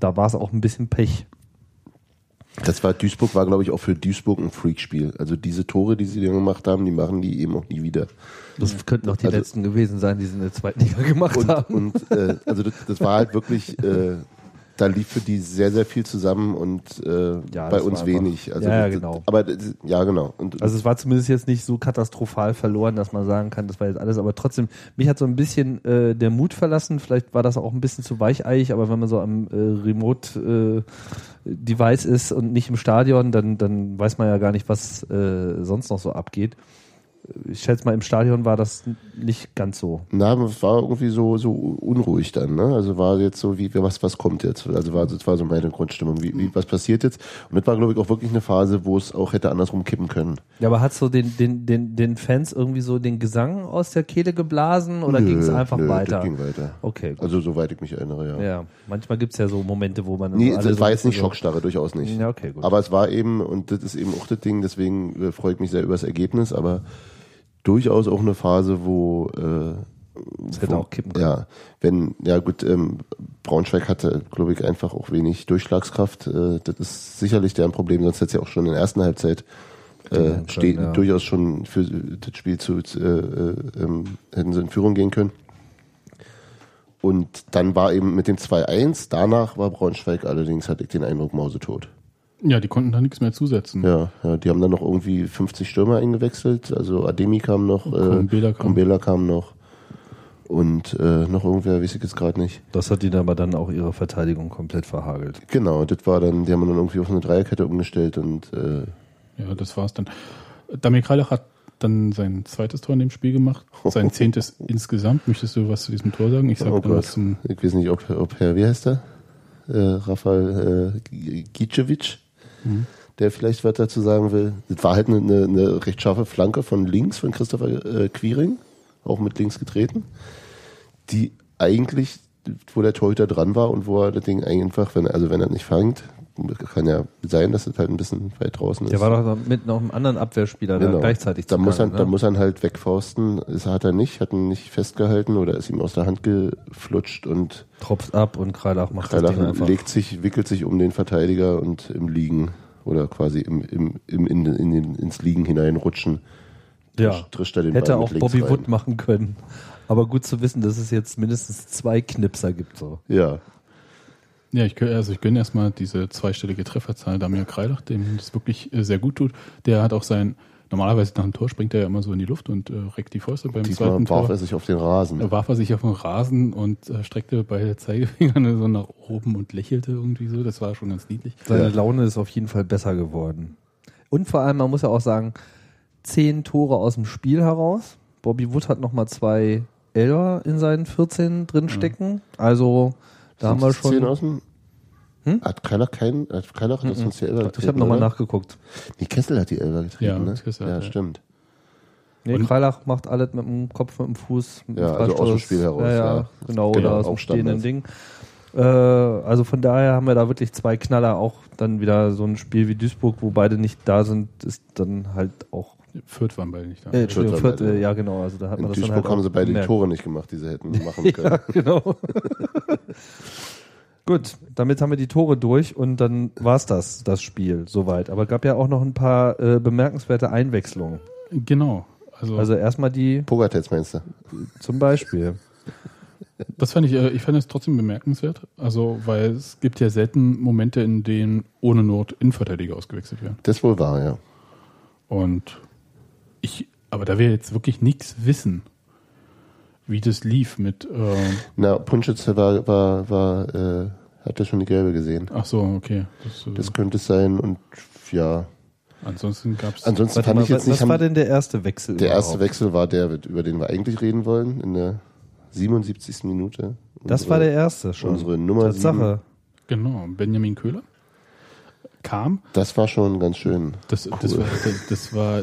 da war es auch ein bisschen Pech. Das war Duisburg, war glaube ich auch für Duisburg ein Freakspiel. Also diese Tore, die sie dann gemacht haben, die machen die eben auch nie wieder. Das könnten auch die Also- letzten gewesen sein, die sie in der zweiten Liga gemacht Und, haben. und äh, also das, das war halt wirklich, äh, da lief für die sehr, sehr viel zusammen und äh, Ja, bei uns wenig. Also, Ja, das- genau. Aber das- ja, genau. Und, Also es war zumindest jetzt nicht so katastrophal verloren, dass man sagen kann, das war jetzt alles, aber trotzdem, mich hat so ein bisschen äh, der Mut verlassen, vielleicht war das auch ein bisschen zu weicheiig, aber wenn man so am äh, Remote-Device ist und nicht im Stadion, dann, dann weiß man ja gar nicht, was äh, sonst noch so abgeht. Ich schätze mal, im Stadion war das nicht ganz so. Na, es war irgendwie so, so unruhig dann, ne? Also war jetzt so, wie, was, was kommt jetzt? Also war, das war so meine Grundstimmung, wie, wie, was passiert jetzt? Und das war, glaube ich, auch wirklich eine Phase, wo es auch hätte andersrum kippen können. Ja, aber hat so den, den, den, den Fans irgendwie so den Gesang aus der Kehle geblasen oder ging es einfach nö, weiter? Das ging weiter. Okay, gut. Also, soweit ich mich erinnere, ja. Ja, manchmal gibt's ja so Momente, wo man. Nee, es so war jetzt nicht so- Schockstarre, durchaus nicht. Ja, okay, gut. Aber es war eben, und das ist eben auch das Ding, deswegen äh, freue ich mich sehr über das Ergebnis, aber durchaus auch eine Phase, wo äh, Es hätte wo- auch kippen können. Ja, wenn, ja gut, ähm, Braunschweig hatte, glaube ich, einfach auch wenig Durchschlagskraft. Äh, das ist sicherlich deren Problem, sonst hätte es ja auch schon in der ersten Halbzeit äh, steht, ja. durchaus schon für das Spiel zu, äh, äh, ähm, hätten sie in Führung gehen können. Und dann war eben mit dem 2-1, danach war Braunschweig allerdings, hatte ich den Eindruck, mausetot. Ja, die konnten da nichts mehr zusetzen. Ja, ja, die haben dann noch irgendwie 50 Stürmer eingewechselt. Also Ademi kam noch, äh, Kumbela kam. Kumbela kam noch. Und äh, noch irgendwer, weiß ich jetzt gerade nicht. Das hat ihnen aber dann auch ihre Verteidigung komplett verhagelt. Genau, das war dann, die haben dann irgendwie auf eine Dreierkette umgestellt und äh, Ja, das war's dann. Damir Kreilach hat dann sein zweites Tor in dem Spiel gemacht, sein zehntes insgesamt. Möchtest du was zu diesem Tor sagen? Ich sage oh dann was zum. ich weiß nicht, ob, ob Herr, wie heißt der? Äh, Rafael äh, Gicevic, Der vielleicht was dazu sagen will. Das war halt eine, eine, eine recht scharfe Flanke von links von Christopher äh, Quiring, auch mit links getreten, die eigentlich, wo der Torhüter dran war und wo er das Ding einfach, wenn, also wenn er nicht fangt, kann ja sein, dass es halt ein bisschen weit draußen ist. Der war doch mit noch einem anderen Abwehrspieler da Genau. gleichzeitig da muss, er, zugange, da ne? muss er halt wegfausten. Das hat er nicht, hat ihn nicht festgehalten oder ist ihm aus der Hand geflutscht und Tropft ab und Kreilach macht das Ding Kreilach einfach. legt sich, wickelt sich um den Verteidiger und im Liegen oder quasi im, im, im, in, in den, ins Liegen hineinrutschen. Ja. Trisch- Trischt er den Hätte Ball auch Bobby rein. Wood machen können. Aber gut zu wissen, dass es jetzt mindestens zwei Knipser gibt. So. Ja, Ja, ich, also ich gönne erstmal diese zweistellige Trefferzahl Damir Kreilach, dem das wirklich äh, sehr gut tut. Der hat auch sein, normalerweise nach dem Tor springt er ja immer so in die Luft und äh, reckt die Fäuste beim diesmal zweiten warf Tor. er sich auf den Rasen. Da warf er sich auf den Rasen und äh, streckte beide Zeigefinger so nach oben und lächelte irgendwie so. Das war schon ganz niedlich. Seine Ja. Laune ist auf jeden Fall besser geworden. Und vor allem, man muss ja auch sagen, zehn Tore aus dem Spiel heraus. Bobby Wood hat nochmal zwei Elfer in seinen 14 drinstecken. Also da haben wir schon. aus dem, Hm? Hat keiner keinen, hat keiner hat das sonst die Elfer getreten, Ich habe nochmal nachgeguckt. Nee, Kessel hat die Elfer getreten, Ja, ne? Kessel ja, ja. stimmt. Nee, Und- Kreilach macht alles mit dem Kopf, mit dem Fuß. Mit Ja, dem also aus dem. Spiel heraus, Ja, ja, ja. genau, Genau, oder aus dem stehenden. Ding. Äh, also von daher haben wir da wirklich zwei Knaller. Auch dann wieder so ein Spiel wie Duisburg, wo beide nicht da sind, ist dann halt auch. Fürth waren beide nicht da. Äh, Entschuldigung, Fürth Fürth, beide. äh, ja genau. Also da hat In man das dann Duisburg halt haben sie beide die. Tore nicht gemacht, die sie hätten machen können. Ja, genau. Gut, damit haben wir die Tore durch und dann war's das, das Spiel, soweit. Aber gab ja auch noch ein paar äh, bemerkenswerte Einwechslungen. Genau. Also, Also erstmal die Pogatetz meinst du? zum Beispiel. das fand ich, äh, ich fand es trotzdem bemerkenswert. Also, weil es gibt ja selten Momente, in denen ohne Not Innenverteidiger ausgewechselt werden. Das wohl war, ja. Und ich, aber da wir jetzt wirklich nichts wissen, wie das lief mit, ähm, Na, Punschitz war, war, war, äh, hat ja schon die gelbe gesehen. ach so, okay. Das, äh, Das könnte es sein und ja. ansonsten gab es. Ansonsten fand mal, ich jetzt was nicht. war haben- denn der erste Wechsel? der erste? Wechsel war der, über den wir eigentlich reden wollen, in der 77. Minute. Das Unsere- war der erste schon. unsere Nummer Tatsache. Genau, Benjamin Köhler kam. Das war schon ganz schön. Das, das, war, das, das war,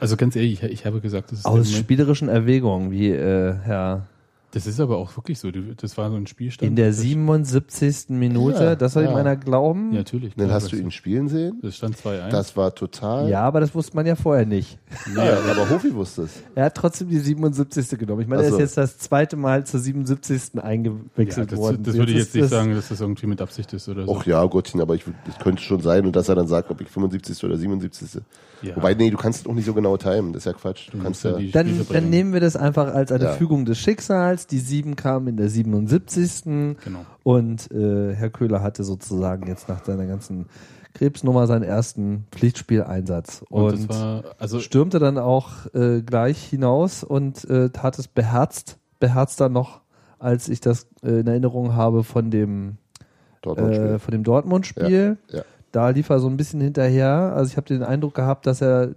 also ganz ehrlich, ich, habe gesagt, das ist, Aus spielerischen Erwägungen, wie äh, Herr das ist aber auch wirklich so. Du- Das war so ein Spielstand. in der das- 77. Minute, Ja, das soll ihm ja. einer glauben? Ja, natürlich. Dann hast du ihn spielen sehen. Das stand 2-1. Das war total. Ja, aber das wusste man ja vorher nicht. ja aber Hofi wusste es. Er hat trotzdem die 77. genommen. Ich meine, Ach er ist jetzt das zweite Mal zur 77. ja, eingewechselt das, worden. das würde ich jetzt nicht das- sagen, dass das irgendwie mit Absicht ist oder so. Och ja, Gottchen, aber ich, das könnte schon sein. Und dass er dann sagt, ob ich 75. oder 77. Ja. Wobei, nee, du kannst es auch nicht so genau timen. Das ist ja Quatsch. Du kannst ja ja. Dann, dann nehmen wir das einfach als eine Ja. Fügung des Schicksals. Damals, die 7 kam in der 77. Genau. Und äh, Herr Köhler hatte sozusagen jetzt nach seiner ganzen Krebsnummer seinen ersten Pflichtspieleinsatz. Und, Und, war, also stürmte dann auch äh, gleich hinaus und äh, tat es beherzt, beherzter noch, als ich das äh, in Erinnerung habe von dem Dortmund-Spiel. äh, von dem Dortmund-Spiel. Ja, ja. Da lief er so ein bisschen hinterher. Also ich habe den Eindruck gehabt, dass er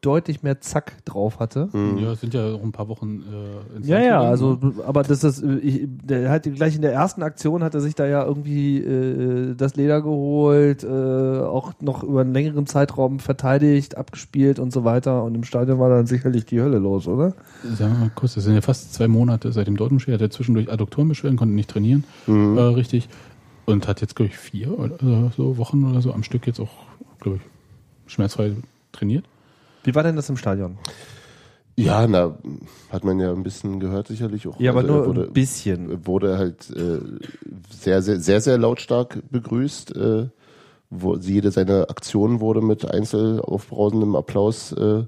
deutlich mehr Zack drauf hatte. Mhm. ja, es sind ja auch ein paar Wochen äh, ins Ja, Land ja, gegangen, also, ne? aber das ist, äh, ich, der hat gleich in der ersten Aktion hat er sich da ja irgendwie äh, das Leder geholt, äh, auch noch über einen längeren Zeitraum verteidigt, abgespielt und so weiter. Und im Stadion war dann sicherlich die Hölle los, oder? Sagen wir mal kurz, das sind ja fast zwei Monate seit dem Dortmund-Spiel. Hat er zwischendurch Adduktorenbeschwerden, konnte nicht trainieren, Mhm. äh, richtig. Und hat jetzt, glaube ich, vier oder so Wochen oder so am Stück jetzt auch, glaube ich, schmerzfrei trainiert. Wie war denn das im Stadion? Ja, na, hat man ja ein bisschen gehört sicherlich auch. Ja, aber Also nur wurde, ein bisschen. wurde halt äh, sehr, sehr, sehr, sehr lautstark begrüßt. Äh, wo jede seiner Aktionen wurde mit einzel aufbrausendem Applaus äh,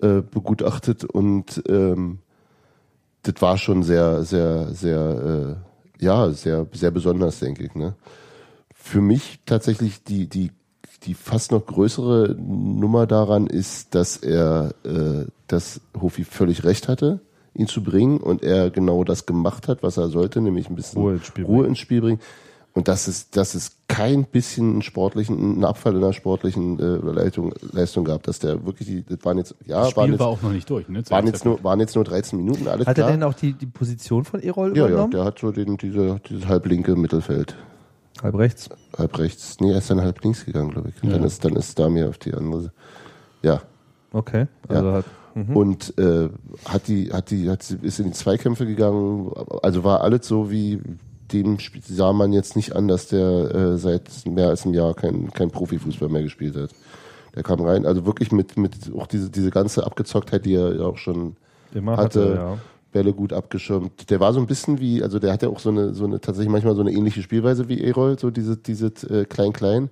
äh, begutachtet und ähm, das war schon sehr, sehr, sehr, äh, ja, sehr, sehr besonders, denke ich. Ne? Für mich tatsächlich die, die, die fast noch größere Nummer daran ist, dass er, äh, dass Hofi völlig recht hatte, ihn zu bringen und er genau das gemacht hat, was er sollte, nämlich ein bisschen Ruhe ins Spiel Ruhe ins Spiel bringen. Und dass es, dass es kein bisschen einen sportlichen, einen Abfall in der sportlichen äh, Leistung, Leistung gab, dass der wirklich, die, das waren jetzt, ja, Das waren Spiel jetzt, war auch noch nicht durch. Ne? Waren jetzt nur, waren jetzt nur 13 Minuten, alles Hat klar. er denn auch die, die Position von Erol ja, ja, übernommen? der hat so den, diese, dieses halblinke Mittelfeld. Halb rechts. Halb rechts. Nee, er ist dann halb links gegangen, glaube ich. Und Ja. dann ist, dann ist Damir auf die andere. Ja. Okay. Ja. Also hat, mhm. Und äh, hat die, hat die, hat sie, ist in die Zweikämpfe gegangen. Also war alles so wie dem sah man jetzt nicht an, dass der äh, seit mehr als einem Jahr kein, kein Profifußball mehr gespielt hat. Der kam rein, also wirklich mit, mit auch diese, diese ganze Abgezocktheit, die er ja auch schon Immer hatte, hatte, ja. Bälle gut abgeschirmt. Der war so ein bisschen wie, also der hatte auch so eine, so eine tatsächlich manchmal so eine ähnliche Spielweise wie Erol, so diese, diese äh, klein-klein,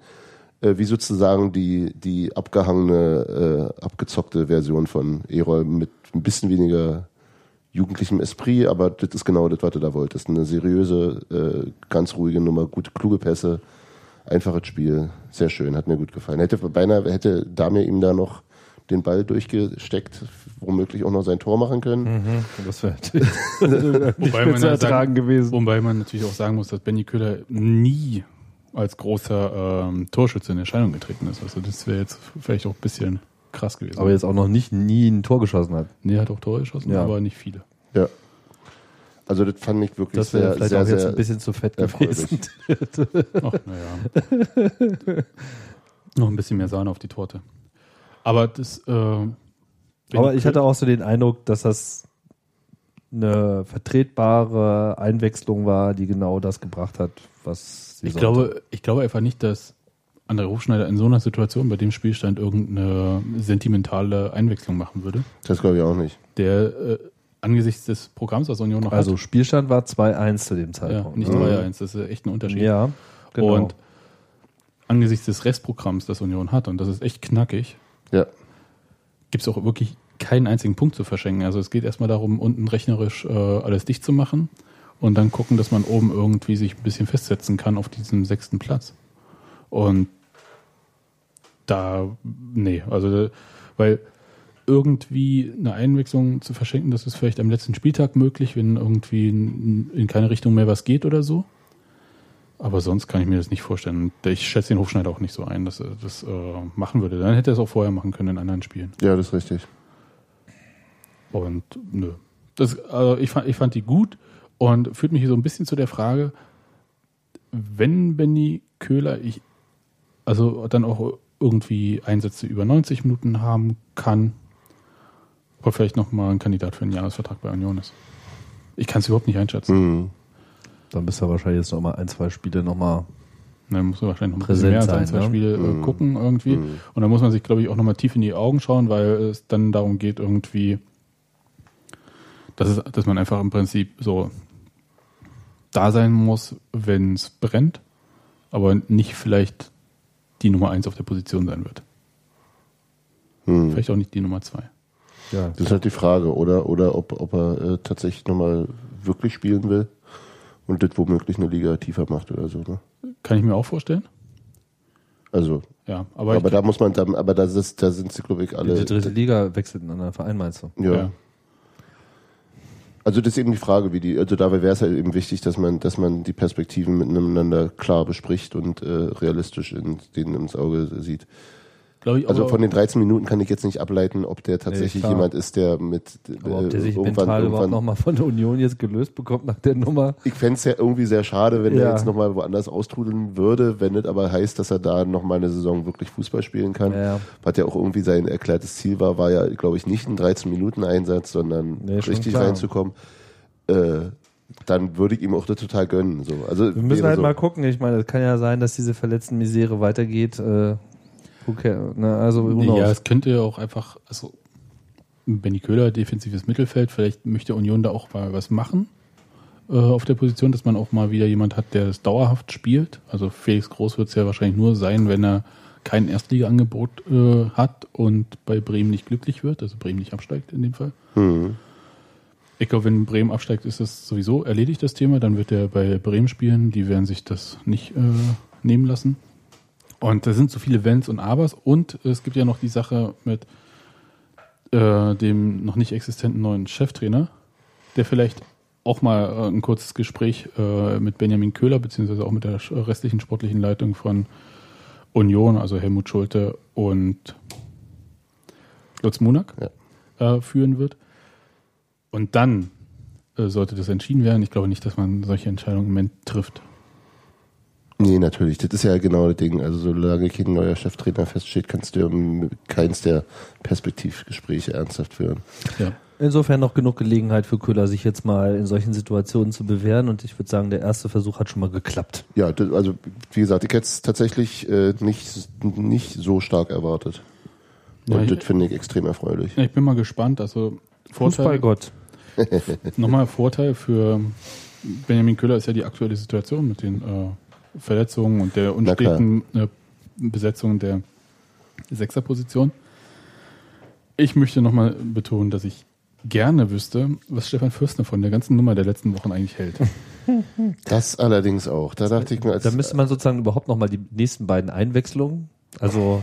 äh, wie sozusagen die, die abgehangene, äh, abgezockte Version von Erol mit ein bisschen weniger jugendlichem Esprit, aber das ist genau das, was du da wolltest. Eine seriöse, äh, ganz ruhige Nummer, gute, kluge Pässe, einfaches Spiel, sehr schön, hat mir gut gefallen. Hätte beinahe, hätte Damir ihm da noch den Ball durchgesteckt, womöglich auch noch sein Tor machen können. Mhm. Das wäre natürlich Wobei man, zu ja ertragen sagen, gewesen. wobei man natürlich auch sagen muss, dass Benny Köhler nie als großer ähm, Torschütze in Erscheinung getreten ist. Also das wäre jetzt vielleicht auch ein bisschen krass gewesen. Aber jetzt auch noch nicht nie ein Tor geschossen hat. nee, er hat auch Tore geschossen, Ja. aber nicht viele. Ja. Also das fand ich wirklich Das wäre sehr, vielleicht sehr, auch jetzt sehr, ein bisschen zu fett gewesen. Ach, naja. Noch ein bisschen mehr Sahne auf die Torte. Aber das. Äh, Aber ich hatte auch so den Eindruck, dass das eine vertretbare Einwechslung war, die genau das gebracht hat, was sie Ich sollte. glaube, ich glaube einfach nicht, dass André Hofschneider in so einer Situation bei dem Spielstand irgendeine sentimentale Einwechslung machen würde. Das glaube ich auch nicht. Der äh, angesichts des Programms, was Union noch Also hat, Spielstand war 2-1 zu dem ja, Zeitpunkt. nicht ne? 3-1, das ist echt ein Unterschied. Ja, genau. Und angesichts des Restprogramms, das Union hat, und das ist echt knackig, Ja. gibt es auch wirklich keinen einzigen Punkt zu verschenken. Also es geht erstmal darum, unten rechnerisch äh, alles dicht zu machen und dann gucken, dass man oben irgendwie sich ein bisschen festsetzen kann auf diesem sechsten Platz. Und da, nee, also, weil irgendwie eine Einwechslung zu verschenken, das ist vielleicht am letzten Spieltag möglich, wenn irgendwie in, in keine Richtung mehr was geht oder so. Aber sonst kann ich mir das nicht vorstellen. Ich schätze den Hofschneider auch nicht so ein, dass er das äh, machen würde. Dann hätte er es auch vorher machen können in anderen Spielen. Ja, das ist richtig. Und nö. Das, also ich, fand, ich fand die gut und führt mich hier so ein bisschen zu der Frage, wenn Benny Köhler ich also dann auch irgendwie Einsätze über 90 Minuten haben kann, ob er vielleicht nochmal ein Kandidat für einen Jahresvertrag bei Union ist. Ich kann es überhaupt nicht einschätzen. Mhm. Dann bist du wahrscheinlich jetzt noch mal ein, zwei Spiele noch mal Dann muss man wahrscheinlich noch ein Präsent bisschen mehr als ein, sein, zwei ne? Spiele äh, Mhm. gucken irgendwie. Mhm. Und dann muss man sich, glaube ich, auch nochmal tief in die Augen schauen, weil es dann darum geht, irgendwie, dass, es, dass man einfach im Prinzip so da sein muss, wenn es brennt, aber nicht vielleicht die Nummer eins auf der Position sein wird. Mhm. Vielleicht auch nicht die Nummer zwei. ja, Das ist halt die Frage, oder, oder ob, ob er äh, tatsächlich nochmal wirklich spielen will und das womöglich eine Liga tiefer macht oder so. Ne? Kann ich mir auch vorstellen. Also, Ja, aber, aber, da muss man, da, aber da, ist, da sind sie, glaube ich, alle. Die dritte Liga wechselt in einen anderen Verein, meinst du? ja. ja. Also das ist eben die Frage, wie die, also dabei wäre es halt eben wichtig, dass man, dass man die Perspektiven miteinander klar bespricht und äh, realistisch in, denen ins Auge sieht. Ich, Also von den 13 Minuten kann ich jetzt nicht ableiten, ob der tatsächlich klar. jemand ist, der mit Aber ob äh, der sich irgendwann, mental überhaupt irgendwann nochmal von der Union jetzt gelöst bekommt nach der Nummer. ich fände es ja irgendwie sehr schade, wenn Ja. er jetzt nochmal woanders austrudeln würde, wenn das aber heißt, dass er da nochmal eine Saison wirklich Fußball spielen kann. Ja. Was ja auch irgendwie sein erklärtes Ziel war, war ja, glaube ich, nicht ein 13-Minuten-Einsatz, sondern Nee, richtig reinzukommen. Äh, dann würde ich ihm auch das total gönnen. So. Also Wir müssen halt so. mal gucken. Ich meine, es kann ja sein, dass diese verletzten Misere weitergeht. Äh, okay, ne, also knows? ja, es könnte ja auch einfach, also Benny Köhler, defensives Mittelfeld, vielleicht möchte Union da auch mal was machen äh, auf der Position, dass man auch mal wieder jemand hat, der es dauerhaft spielt. Also Felix Groß wird es ja wahrscheinlich nur sein, wenn er kein Erstliga-Angebot äh, hat und bei Bremen nicht glücklich wird, also Bremen nicht absteigt in dem Fall. Hm. Ich glaube, wenn Bremen absteigt, ist das sowieso erledigt, das Thema. Dann wird er bei Bremen spielen. Die werden sich das nicht äh, nehmen lassen. Und da sind so viele Wenns und Abers. Und es gibt ja noch die Sache mit äh, dem noch nicht existenten neuen Cheftrainer, der vielleicht auch mal äh, ein kurzes Gespräch äh, mit Benjamin Köhler, beziehungsweise auch mit der restlichen sportlichen Leitung von Union, also Helmut Schulte und Lutz Munak, äh, führen wird. Und dann äh, sollte das entschieden werden. Ich glaube nicht, dass man solche Entscheidungen im Moment trifft. Nee, natürlich. Das ist ja genau das Ding. Also solange kein neuer Cheftrainer feststeht, kannst du ja keins der Perspektivgespräche ernsthaft führen. Ja. Insofern noch genug Gelegenheit für Köhler, sich jetzt mal in solchen Situationen zu bewähren. Und ich würde sagen, der erste Versuch hat schon mal geklappt. Ja, das, also wie gesagt, ich hätte es tatsächlich äh, nicht, nicht so stark erwartet. Ja, Und ich- das finde ich extrem erfreulich. Ja, ich bin mal gespannt. Also Vorteil, Fußballgott. nochmal Vorteil für Benjamin Köhler ist ja die aktuelle Situation mit den äh, Verletzungen und der unsteten äh, Besetzung der Sechserposition. Ich möchte nochmal betonen, dass ich gerne wüsste, was Stefan Fürstner von der ganzen Nummer der letzten Wochen eigentlich hält. Das allerdings auch. Da dachte ich mir, als, Da müsste man sozusagen überhaupt nochmal die nächsten beiden Einwechslungen. Also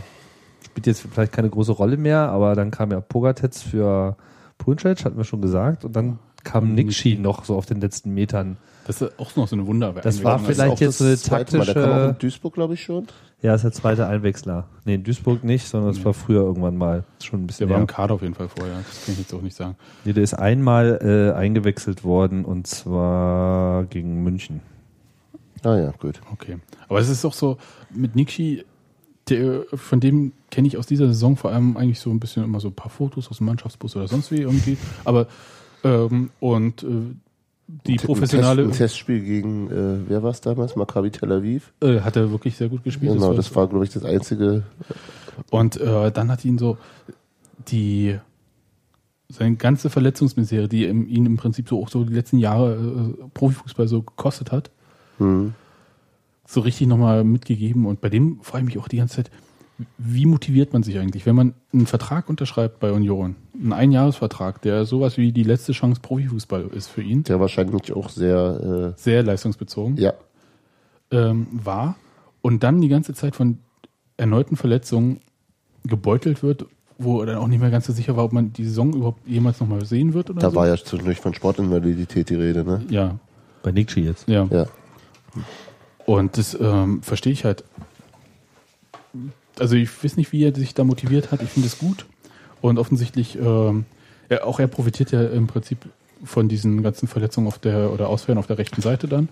spielt jetzt vielleicht keine große Rolle mehr, aber dann kam ja Pogatetz für Puncic, hatten wir schon gesagt. Und dann kam Nikshi noch so auf den letzten Metern. Das ist auch noch so eine Wunderwerk. Das war ist vielleicht jetzt das eine Mal. Der kam auch taktische- in Duisburg, glaube ich, schon. Ja, ist der zweite Einwechsler. Nee, in Duisburg nicht, sondern es war früher irgendwann mal. Schon ein bisschen Der war her. im Kader auf jeden Fall vorher. Das kann ich jetzt auch nicht sagen. Nee, der ist einmal äh, eingewechselt worden und zwar gegen München. Ah ja, gut. Okay. Aber es ist auch so, mit Nikshi, der, von dem kenne ich aus dieser Saison vor allem eigentlich so ein bisschen immer so ein paar Fotos aus dem Mannschaftsbus oder sonst wie irgendwie. Aber ähm, und äh, die Ein professionale Test, ein Testspiel gegen, äh, wer war es damals? Maccabi Tel Aviv. äh, hat er wirklich sehr gut gespielt. Genau, war- das war, glaube ich, das einzige. Und äh, dann hat ihn so die seine ganze Verletzungsmisere, die ihn im Prinzip so auch so die letzten Jahre äh, Profifußball so gekostet hat, Hm. so richtig nochmal mitgegeben. Und bei dem frage ich mich auch die ganze Zeit, wie motiviert man sich eigentlich, wenn man einen Vertrag unterschreibt bei Union, einen Einjahresvertrag, der sowas wie die letzte Chance Profifußball ist für ihn, Der wahrscheinlich auch sehr, sehr leistungsbezogen, äh, ja, ähm, war und dann die ganze Zeit von erneuten Verletzungen gebeutelt wird, wo er dann auch nicht mehr ganz so sicher war, ob man die Saison überhaupt jemals nochmal sehen wird oder da so. war ja zwischendurch von Sportinvalidität die Rede, ne? ja, Bei Nikshi jetzt. ja. Ja. Und das ähm, verstehe ich halt. Also ich weiß nicht, wie er sich da motiviert hat. Ich finde es gut. Und offensichtlich, ähm, er, auch er profitiert ja im Prinzip von diesen ganzen Verletzungen auf der oder Ausfällen auf der rechten Seite dann.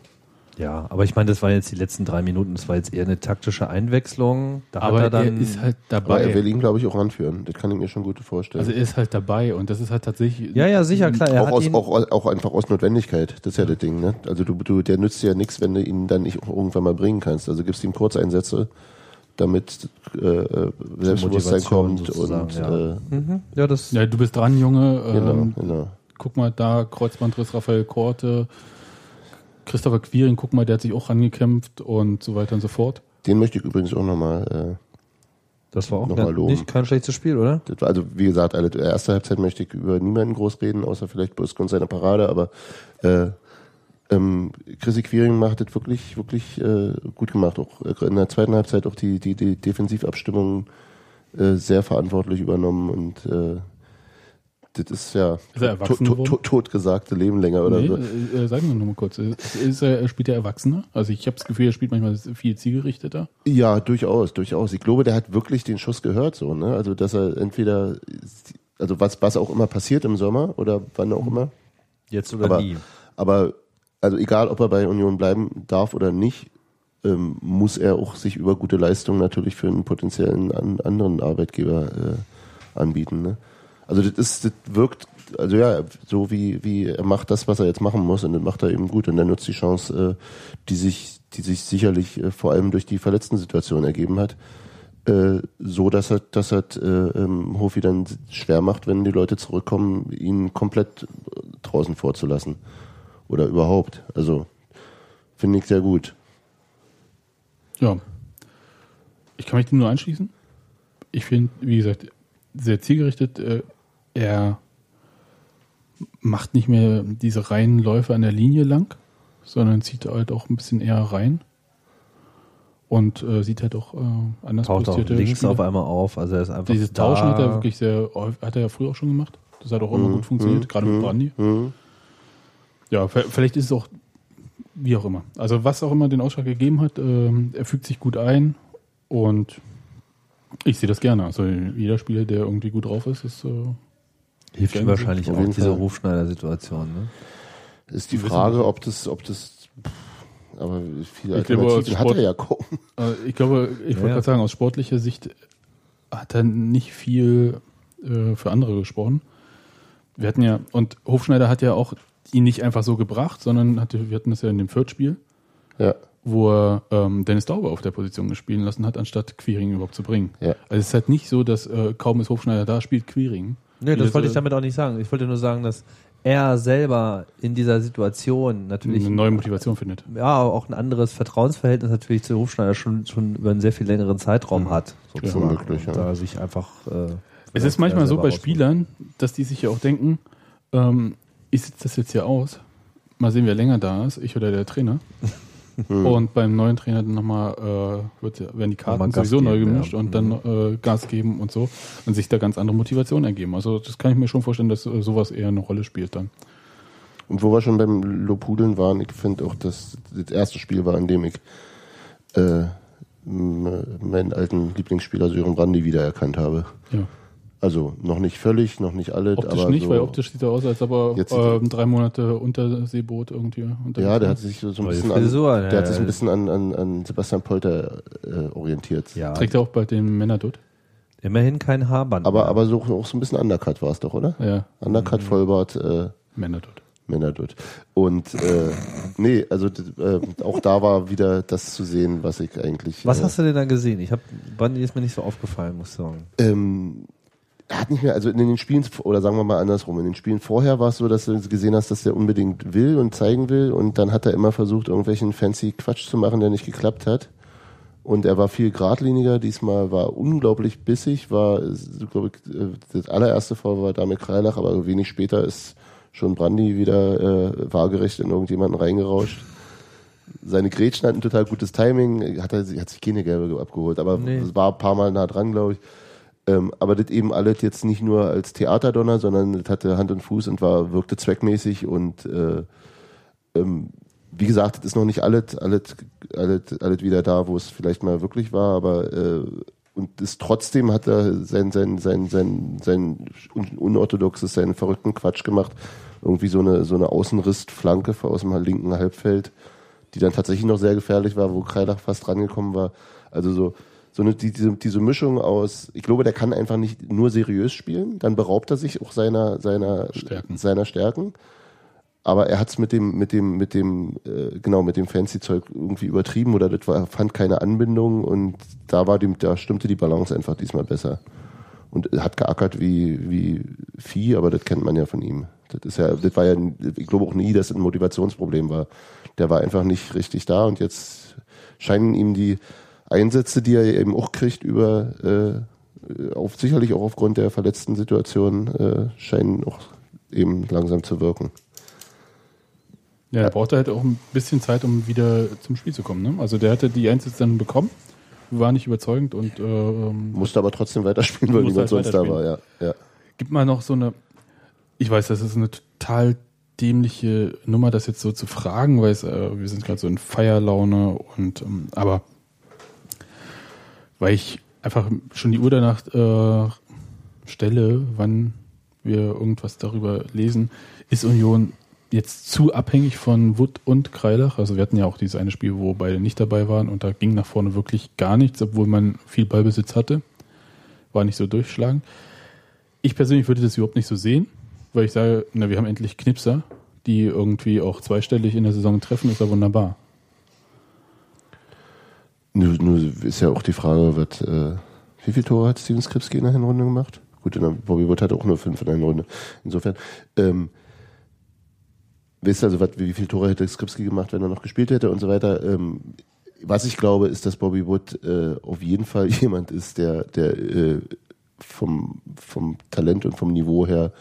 Ja, aber ich meine, das waren jetzt die letzten drei Minuten. Das war jetzt eher eine taktische Einwechslung. Da Aber hat er er dann. ist halt Aber er will dabei. ihn, glaube ich, auch anführen. Das kann ich mir schon gut vorstellen. Also er ist halt dabei und das ist halt tatsächlich. ja, ja, sicher, klar. Er auch, hat aus, ihn, auch, auch einfach aus Notwendigkeit. Das ist ja das Ding, ne? Also du, du, der nützt dir ja nichts, wenn du ihn dann nicht auch irgendwann mal bringen kannst. Also gibst ihm Kurzeinsätze, damit äh, äh, Selbstbewusstsein kommt und ja. äh, Mhm. ja, das. Ja, du bist dran, Junge. genau, Ähm, genau. guck mal da, Kreuzbandriss Raphael Korte, Christopher Quiring, guck mal, der hat sich auch rangekämpft und so weiter und so fort. Den möchte ich übrigens auch nochmal Das war auch Nochmal loben. nicht kein schlechtes Spiel, oder? War, also wie gesagt, alle, erste Halbzeit möchte ich über niemanden groß reden, außer vielleicht Busk und seine Parade, aber äh, ähm, Chrissy Quiring macht das wirklich, wirklich äh, gut gemacht. Auch äh, in der zweiten Halbzeit auch die, die, die Defensivabstimmung äh, sehr verantwortlich übernommen und äh, das ist ja Ist to, to, totgesagte Leben länger oder Nee, so. äh, äh, sagen wir noch mal kurz. Ist, ist er, spielt er Erwachsener? Also ich habe das Gefühl, er spielt manchmal viel zielgerichteter. Ja, durchaus, durchaus. Ich glaube, der hat wirklich den Schuss gehört, so, ne? Also, dass er entweder, also was, was auch immer passiert im Sommer oder wann auch immer. Jetzt oder Aber, nie. aber, also egal, ob er bei Union bleiben darf oder nicht, ähm, muss er auch sich über gute Leistungen natürlich für einen potenziellen an, anderen Arbeitgeber äh, anbieten, ne? Also das ist, das wirkt, also ja, so wie, wie er macht das, was er jetzt machen muss und das macht er eben gut und er nutzt die Chance, äh, die sich, die sich sicherlich äh, vor allem durch die verletzten Situation ergeben hat, äh, so dass er, dass er äh, ähm, Hofi dann schwer macht, wenn die Leute zurückkommen, ihn komplett äh, draußen vorzulassen. Oder überhaupt. Also finde ich sehr gut. Ja. Ich kann mich dem nur anschließen. Ich finde, wie gesagt, sehr zielgerichtet. Äh, er macht nicht mehr diese reinen Läufe an der Linie lang, sondern zieht halt auch ein bisschen eher rein. Und äh, sieht halt auch äh, anders Taucht auch links Spieler. auf einmal auf. Also er ist einfach Dieses da. Tauschen hat er wirklich sehr, hat er ja früher auch schon gemacht. Das hat auch immer gut funktioniert, gerade mit Brandy. Mhm. Ja, vielleicht ist es auch wie auch immer. Also was auch immer den Ausschlag gegeben hat, ähm, er fügt sich gut ein und ich sehe das gerne. Also jeder Spieler, der irgendwie gut drauf ist, ist äh, Hilft ihm wahrscheinlich auch diese Fall. Hofschneider-Situation. Ne? Ist die Frage, ob das, ob das, aber viele Ich glaube, Alternativen als hat er Sport- ja kaum. äh, ich glaube, ich wollte Ja, ja. gerade sagen, aus sportlicher Sicht hat er nicht viel äh, für andere gesprochen. Wir hatten ja, und Hofschneider hat ja auch ihn nicht einfach so gebracht, sondern hatte, wir hatten das ja in dem Viertspiel, Ja, wo er ähm, Dennis Dauber auf der Position gespielt lassen hat, anstatt Quiring überhaupt zu bringen. ja. Also es ist halt nicht so, dass äh, kaum ist Hofschneider da, spielt Quiring. Nee, das Wie wollte ich damit auch nicht sagen. Ich wollte nur sagen, dass er selber in dieser Situation natürlich eine neue Motivation findet. ja auch ein anderes Vertrauensverhältnis natürlich zu Hofschneider schon, schon über einen sehr viel längeren Zeitraum hat. Sozusagen. Ja. Und da sich einfach. Äh, Es ist manchmal so bei Spielern, dass die sich ja auch denken, ähm, ich sitze das jetzt hier aus, mal sehen, wer länger da ist, ich oder der Trainer. Und beim neuen Trainer dann nochmal äh, wird, ja- werden die Karten sowieso neu geben, gemischt ja. und dann äh, Gas geben und so und sich da ganz andere Motivationen ergeben. Also das kann ich mir schon vorstellen, dass äh, sowas eher eine Rolle spielt dann. Und wo wir schon beim Lopudeln waren, ich finde auch, dass das erste Spiel war, in dem ich äh, meinen alten Lieblingsspieler Sören Brandy wiedererkannt habe. Ja. Also noch nicht völlig, noch nicht alles, Optisch aber nicht, so, weil optisch sieht er aus, als ob er ähm, drei Monate Unterseeboot irgendwie unterwegs ja, der hat sich so ein bisschen Frisur, an, ja, der hat sich ja. ein bisschen an, an, an Sebastian Polter äh, orientiert. Ja, Trägt er auch bald den Männerdutt? immerhin kein Haarband. Aber, aber so auch so ein bisschen Undercut war es doch, oder? Ja, Undercut, Vollbart, äh, Männerdutt. Männerdutt. Und äh, nee, also äh, auch da war wieder das zu sehen, was ich eigentlich. Was äh, hast du denn da gesehen? Ich habe Brandy ist mir nicht so aufgefallen, muss ich sagen. Ähm, er hat nicht mehr, also in den Spielen, oder sagen wir mal andersrum, in den Spielen vorher war es so, dass du gesehen hast, dass er unbedingt will und zeigen will und dann hat er immer versucht, irgendwelchen fancy Quatsch zu machen, der nicht geklappt hat. Und er war viel geradliniger, diesmal war unglaublich bissig, war, glaube ich, äh, das allererste Foul war damit Kreilach, aber wenig später ist schon Brandy wieder äh, waagerecht in irgendjemanden reingerauscht. Seine Grätschen hatten total gutes Timing, hat er hat sich keine gelbe abgeholt, aber Nee. es war ein paar Mal nah dran, glaube ich. Ähm, aber das eben alles jetzt nicht nur als Theaterdonner, sondern das hatte Hand und Fuß und war, wirkte zweckmäßig und äh, ähm, wie gesagt, das ist noch nicht alles, alles, alles, alles wieder da, wo es vielleicht mal wirklich war, aber äh, und ist trotzdem hat er sein, sein, sein, sein, sein un- unorthodoxes, seinen verrückten Quatsch gemacht. Irgendwie so eine, so eine Außenristflanke aus dem linken Halbfeld, die dann tatsächlich noch sehr gefährlich war, wo Kreilach fast rangekommen war. Also so, so eine, die, diese, diese Mischung aus, ich glaube, der kann einfach nicht nur seriös spielen, dann beraubt er sich auch seiner, seiner, Stärken. seiner Stärken. Aber er hat es mit dem, mit dem, mit dem, äh, genau, mit dem Fancy-Zeug irgendwie übertrieben oder das war, fand keine Anbindung und da war dem, da stimmte die Balance einfach diesmal besser. Und er hat geackert wie, wie Vieh, aber das kennt man ja von ihm. Das ist ja, das war ja, ich glaube auch nie, dass es ein Motivationsproblem war. Der war einfach nicht richtig da und jetzt scheinen ihm die Einsätze, die er eben auch kriegt, über äh, auf sicherlich auch aufgrund der verletzten Situation, äh, scheinen auch eben langsam zu wirken. Ja, er brauchte halt auch ein bisschen Zeit, um wieder zum Spiel zu kommen. Ne? Also der hatte die Einsätze dann bekommen, war nicht überzeugend und äh, musste aber trotzdem weiterspielen, weil niemand halt sonst da war. Ja, ja. Gib mal noch so eine, ich weiß, das ist eine total dämliche Nummer, das jetzt so zu fragen, weil es, äh, wir sind gerade so in Feierlaune und ähm, aber weil ich einfach schon die Uhr danach äh, stelle, wann wir irgendwas darüber lesen, ist Union jetzt zu abhängig von Wood und Kreilach. Also wir hatten ja auch dieses eine Spiel, wo beide nicht dabei waren und da ging nach vorne wirklich gar nichts, obwohl man viel Ballbesitz hatte. War nicht so durchschlagen. Ich persönlich würde das überhaupt nicht so sehen, weil ich sage, na, wir haben endlich Knipser, die irgendwie auch zweistellig in der Saison treffen, ist ja wunderbar. Nur, nur ist ja auch die Frage, was, äh, wie viele Tore hat Steven Skripski in der Hinrunde gemacht? Gut, in der Bobby Wood hatte auch nur fünf in der Hinrunde. Insofern, ähm, wisst also, wat, wie viele Tore hätte Skripski gemacht, wenn er noch gespielt hätte und so weiter. Ähm, was ich glaube, ist, dass Bobby Wood äh, auf jeden Fall jemand ist, der, der äh, vom, vom Talent und vom Niveau her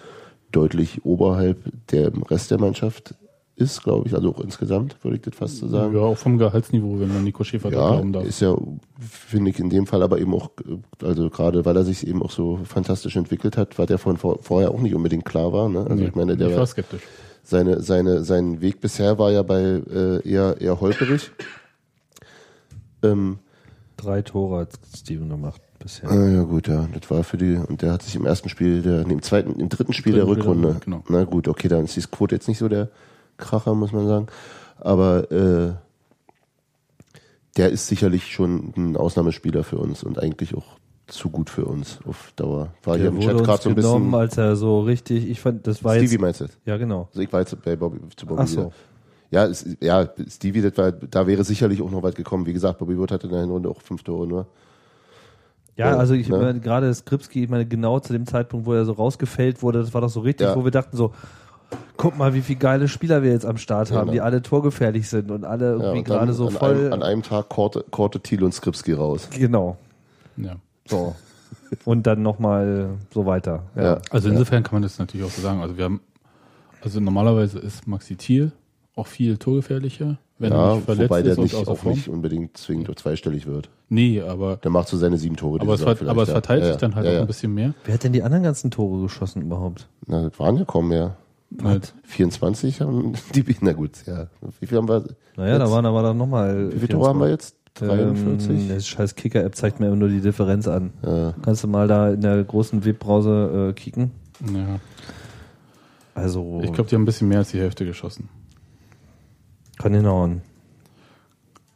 deutlich oberhalb dem Rest der Mannschaft ist, glaube ich, also auch insgesamt, würde ich das fast so sagen. Ja, auch vom Gehaltsniveau, wenn man Nico Schäfer ja, glauben darf. ist ja, finde ich, in dem Fall aber eben auch, also gerade weil er sich eben auch so fantastisch entwickelt hat, was der von vor, vorher auch nicht unbedingt klar war. Ne? Also nee, ich meine, der ich war skeptisch. Seine, seine, sein Weg bisher war ja bei äh, eher, eher holperig. Ähm, Drei Tore hat Steven gemacht bisher. Ah, ja gut, ja, das war für die und der hat sich im ersten Spiel, der, nee, im zweiten, im dritten Spiel dritten der Rückrunde. Spiel, genau. Na gut, okay, dann ist die Quote jetzt nicht so der Kracher, muss man sagen. Aber äh, der ist sicherlich schon ein Ausnahmespieler für uns und eigentlich auch zu gut für uns auf Dauer. War der hier im Chat gerade so ein bisschen. als er so richtig, ich fand, das war Stevie jetzt. Meinst du? Ja, genau. Also ich war jetzt bei Bobby, zu Bobby. Ach so. Ja, ist, ja, Stevie, das war, da wäre sicherlich auch noch weit gekommen. Wie gesagt, Bobby Wood hatte in der Hinrunde auch fünf Tore nur. Ja, also ich ne? meine, gerade Skripski, ich meine, genau zu dem Zeitpunkt, wo er so rausgefällt wurde, das war doch so richtig, ja. wo wir dachten so, guck mal, wie viele geile Spieler wir jetzt am Start haben, genau. die alle torgefährlich sind und alle irgendwie ja, gerade so an voll. Einem, an einem Tag Korte, Korte Thiel und Skripski raus. Genau. Ja. So. und dann nochmal so weiter. Ja. ja. Also insofern kann man das natürlich auch so sagen. Also wir haben, also normalerweise ist Maxi Thiel auch viel torgefährlicher, wenn ja, er nicht verletzt wobei der ist nicht, auch nicht unbedingt zwingend zweistellig wird. Nee, aber. Der macht so seine sieben Tore. Aber, es, aber es verteilt ja. sich dann halt ja, auch ein bisschen mehr. Wer hat denn die anderen ganzen Tore geschossen überhaupt? Na, das waren ja kaum mehr. Halt 24 haben die, na gut, ja. Wie viel haben wir? Naja, jetzt? da waren aber dann nochmal. Wie viele Tore haben wir jetzt? 43? Ähm, scheiß Kicker-App zeigt mir immer nur die Differenz an. Ja. Kannst du mal da in der großen Webbrowser äh, kicken? Ja. Also. Ich glaube, die haben ein bisschen mehr als die Hälfte geschossen. Kann hinhauen.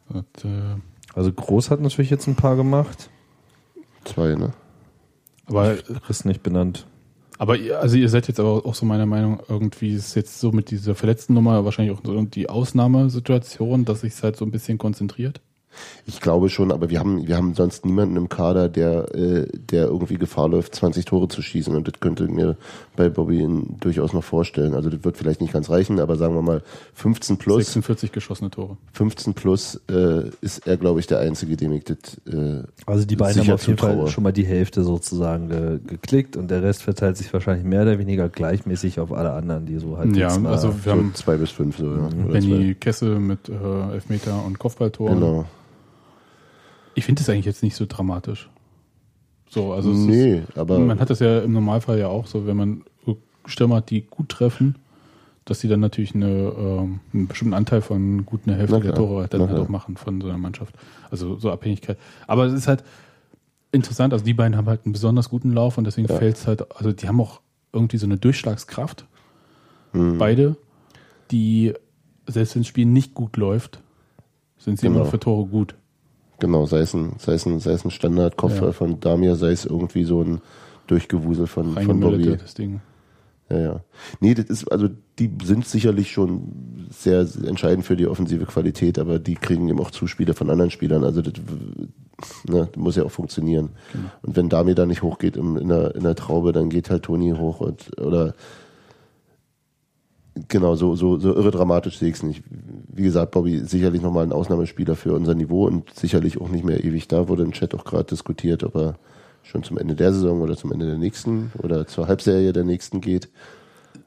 Und, äh, also Groß hat natürlich jetzt ein paar gemacht. Zwei, ne? Aber ist nicht benannt. Aber ihr, also ihr seid jetzt aber auch so meiner Meinung, irgendwie ist jetzt so mit dieser verletzten Nummer wahrscheinlich auch so die Ausnahmesituation, dass sich halt so ein bisschen konzentriert. Ich glaube schon, aber wir haben, wir haben sonst niemanden im Kader, der, äh, der irgendwie Gefahr läuft, 20 Tore zu schießen. Und das könnte mir bei Bobby durchaus noch vorstellen. Also das wird vielleicht nicht ganz reichen, aber sagen wir mal 15 plus. 46 geschossene Tore. 15 plus äh, ist er, glaube ich, der Einzige, dem ich das äh, Also die beiden haben auf jeden Fall schon mal die Hälfte sozusagen ge geklickt und der Rest verteilt sich wahrscheinlich mehr oder weniger gleichmäßig auf alle anderen, die so halt Ja, also wir haben zwei bis fünf so, ja. Benny Kessel mit äh, Elfmeter und Kopfballtoren. Genau. Ich finde es eigentlich jetzt nicht so dramatisch. So, also nee, ist, aber man hat das ja im Normalfall ja auch so, wenn man Stürmer hat, die gut treffen, dass sie dann natürlich eine, ähm, einen bestimmten Anteil von gut einer Hälfte der Tore dann halt auch machen von so einer Mannschaft. Also so Abhängigkeit. Aber es ist halt interessant, also die beiden haben halt einen besonders guten Lauf und deswegen ja. fällt es halt, also die haben auch irgendwie so eine Durchschlagskraft. Mhm. Beide, die, selbst wenn das Spiel nicht gut läuft, sind sie genau. immer noch für Tore gut. Genau, sei es ein, sei es ein, sei es ein Standardkopf ja. von Damir, sei es irgendwie so ein Durchgewusel von, von Bobby. Das Ding. Ja, ja. Nee, das ist, also die sind sicherlich schon sehr entscheidend für die offensive Qualität, aber die kriegen eben auch Zuspiele von anderen Spielern. Also das, ne, das muss ja auch funktionieren. Genau. Und wenn Damir da nicht hochgeht in, in, der, in der Traube, dann geht halt Toni hoch und oder Genau, so, so, so irre dramatisch sehe ich es nicht. Wie gesagt, Bobby ist sicherlich nochmal ein Ausnahmespieler für unser Niveau und sicherlich auch nicht mehr ewig da. Wurde im Chat auch gerade diskutiert, ob er schon zum Ende der Saison oder zum Ende der nächsten oder zur Halbserie der nächsten geht.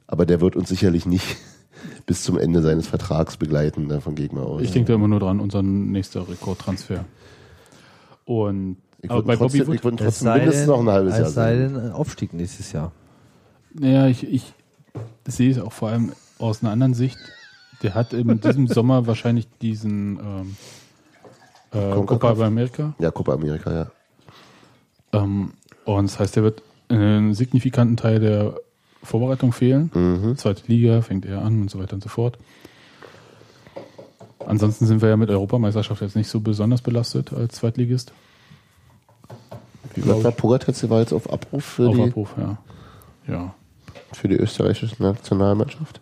Aber der wird uns sicherlich nicht bis zum Ende seines Vertrags begleiten, davon gehe ich mal aus. Ich denke da immer nur dran, unser nächster Rekordtransfer. Und ich aber würde bei trotzdem, Bobby Wood, ich trotzdem mindestens denn, noch ein halbes Jahr es sei sein. denn, Aufstieg nächstes Jahr. naja, ich, ich sehe es auch vor allem aus einer anderen Sicht. Der hat in diesem Sommer wahrscheinlich diesen ähm, äh, CONCACAF. Copa America. Ja, Copa Amerika, ja. Ähm, und das heißt, er wird einen signifikanten Teil der Vorbereitung fehlen. Mhm. Zweite Liga fängt er an und so weiter und so fort. Ansonsten sind wir ja mit Europameisterschaft jetzt nicht so besonders belastet als Zweitligist. Wie war Pogatetze war jetzt auf Abruf für, Auf die, Abruf, ja. Ja. Für die österreichische Nationalmannschaft.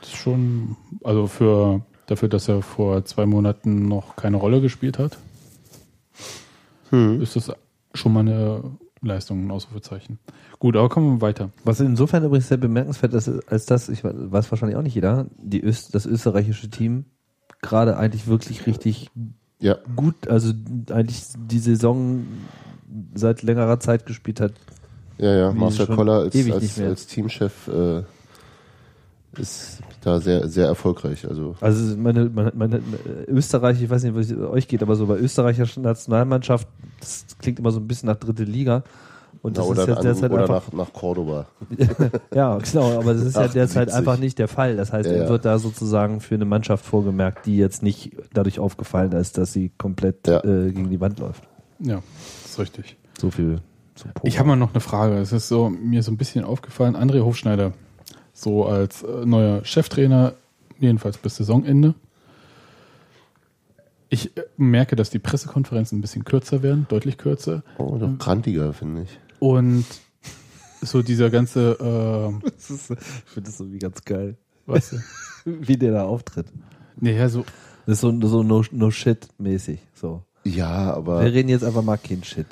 Das ist schon, also für dafür, dass er vor zwei Monaten noch keine Rolle gespielt hat, Hm. ist das schon mal eine Leistung, ein Ausrufezeichen. Gut, aber kommen wir weiter. Was insofern übrigens sehr bemerkenswert ist, als dass, ich weiß wahrscheinlich auch nicht jeder, die Öst, das österreichische Team gerade eigentlich wirklich richtig Ja, gut, also eigentlich die Saison seit längerer Zeit gespielt hat. Ja, ja. Marcel Koller als, als, als Teamchef äh, ist da sehr, sehr erfolgreich. Also Also meine, meine, meine Österreich, ich weiß nicht, wie es euch geht, aber so bei österreichischer Nationalmannschaft, das klingt immer so ein bisschen nach dritte Liga. Und na, das oder, ist jetzt an, derzeit oder einfach, nach, nach Cordoba. ja, genau, aber das ist ja 78. derzeit einfach nicht der Fall. Das heißt, Ja, er ja. wird da sozusagen für eine Mannschaft vorgemerkt, die jetzt nicht dadurch aufgefallen ist, dass sie komplett Ja. äh, gegen die Wand läuft. Ja, das ist richtig. So viel zum Poker. Ich habe mal noch eine Frage. Es ist so mir so ein bisschen aufgefallen. André Hofschneider, so als äh, neuer Cheftrainer, jedenfalls bis Saisonende. Ich äh, merke, dass die Pressekonferenzen ein bisschen kürzer werden, deutlich kürzer. Oh, doch krantiger, finde ich. Und so dieser ganze, äh, Das ist, ich finde das irgendwie ganz geil, was? wie der da auftritt. Naja, so, Das ist so, so no, no shit mäßig. So. Ja, aber Wir reden jetzt einfach mal kein Shit.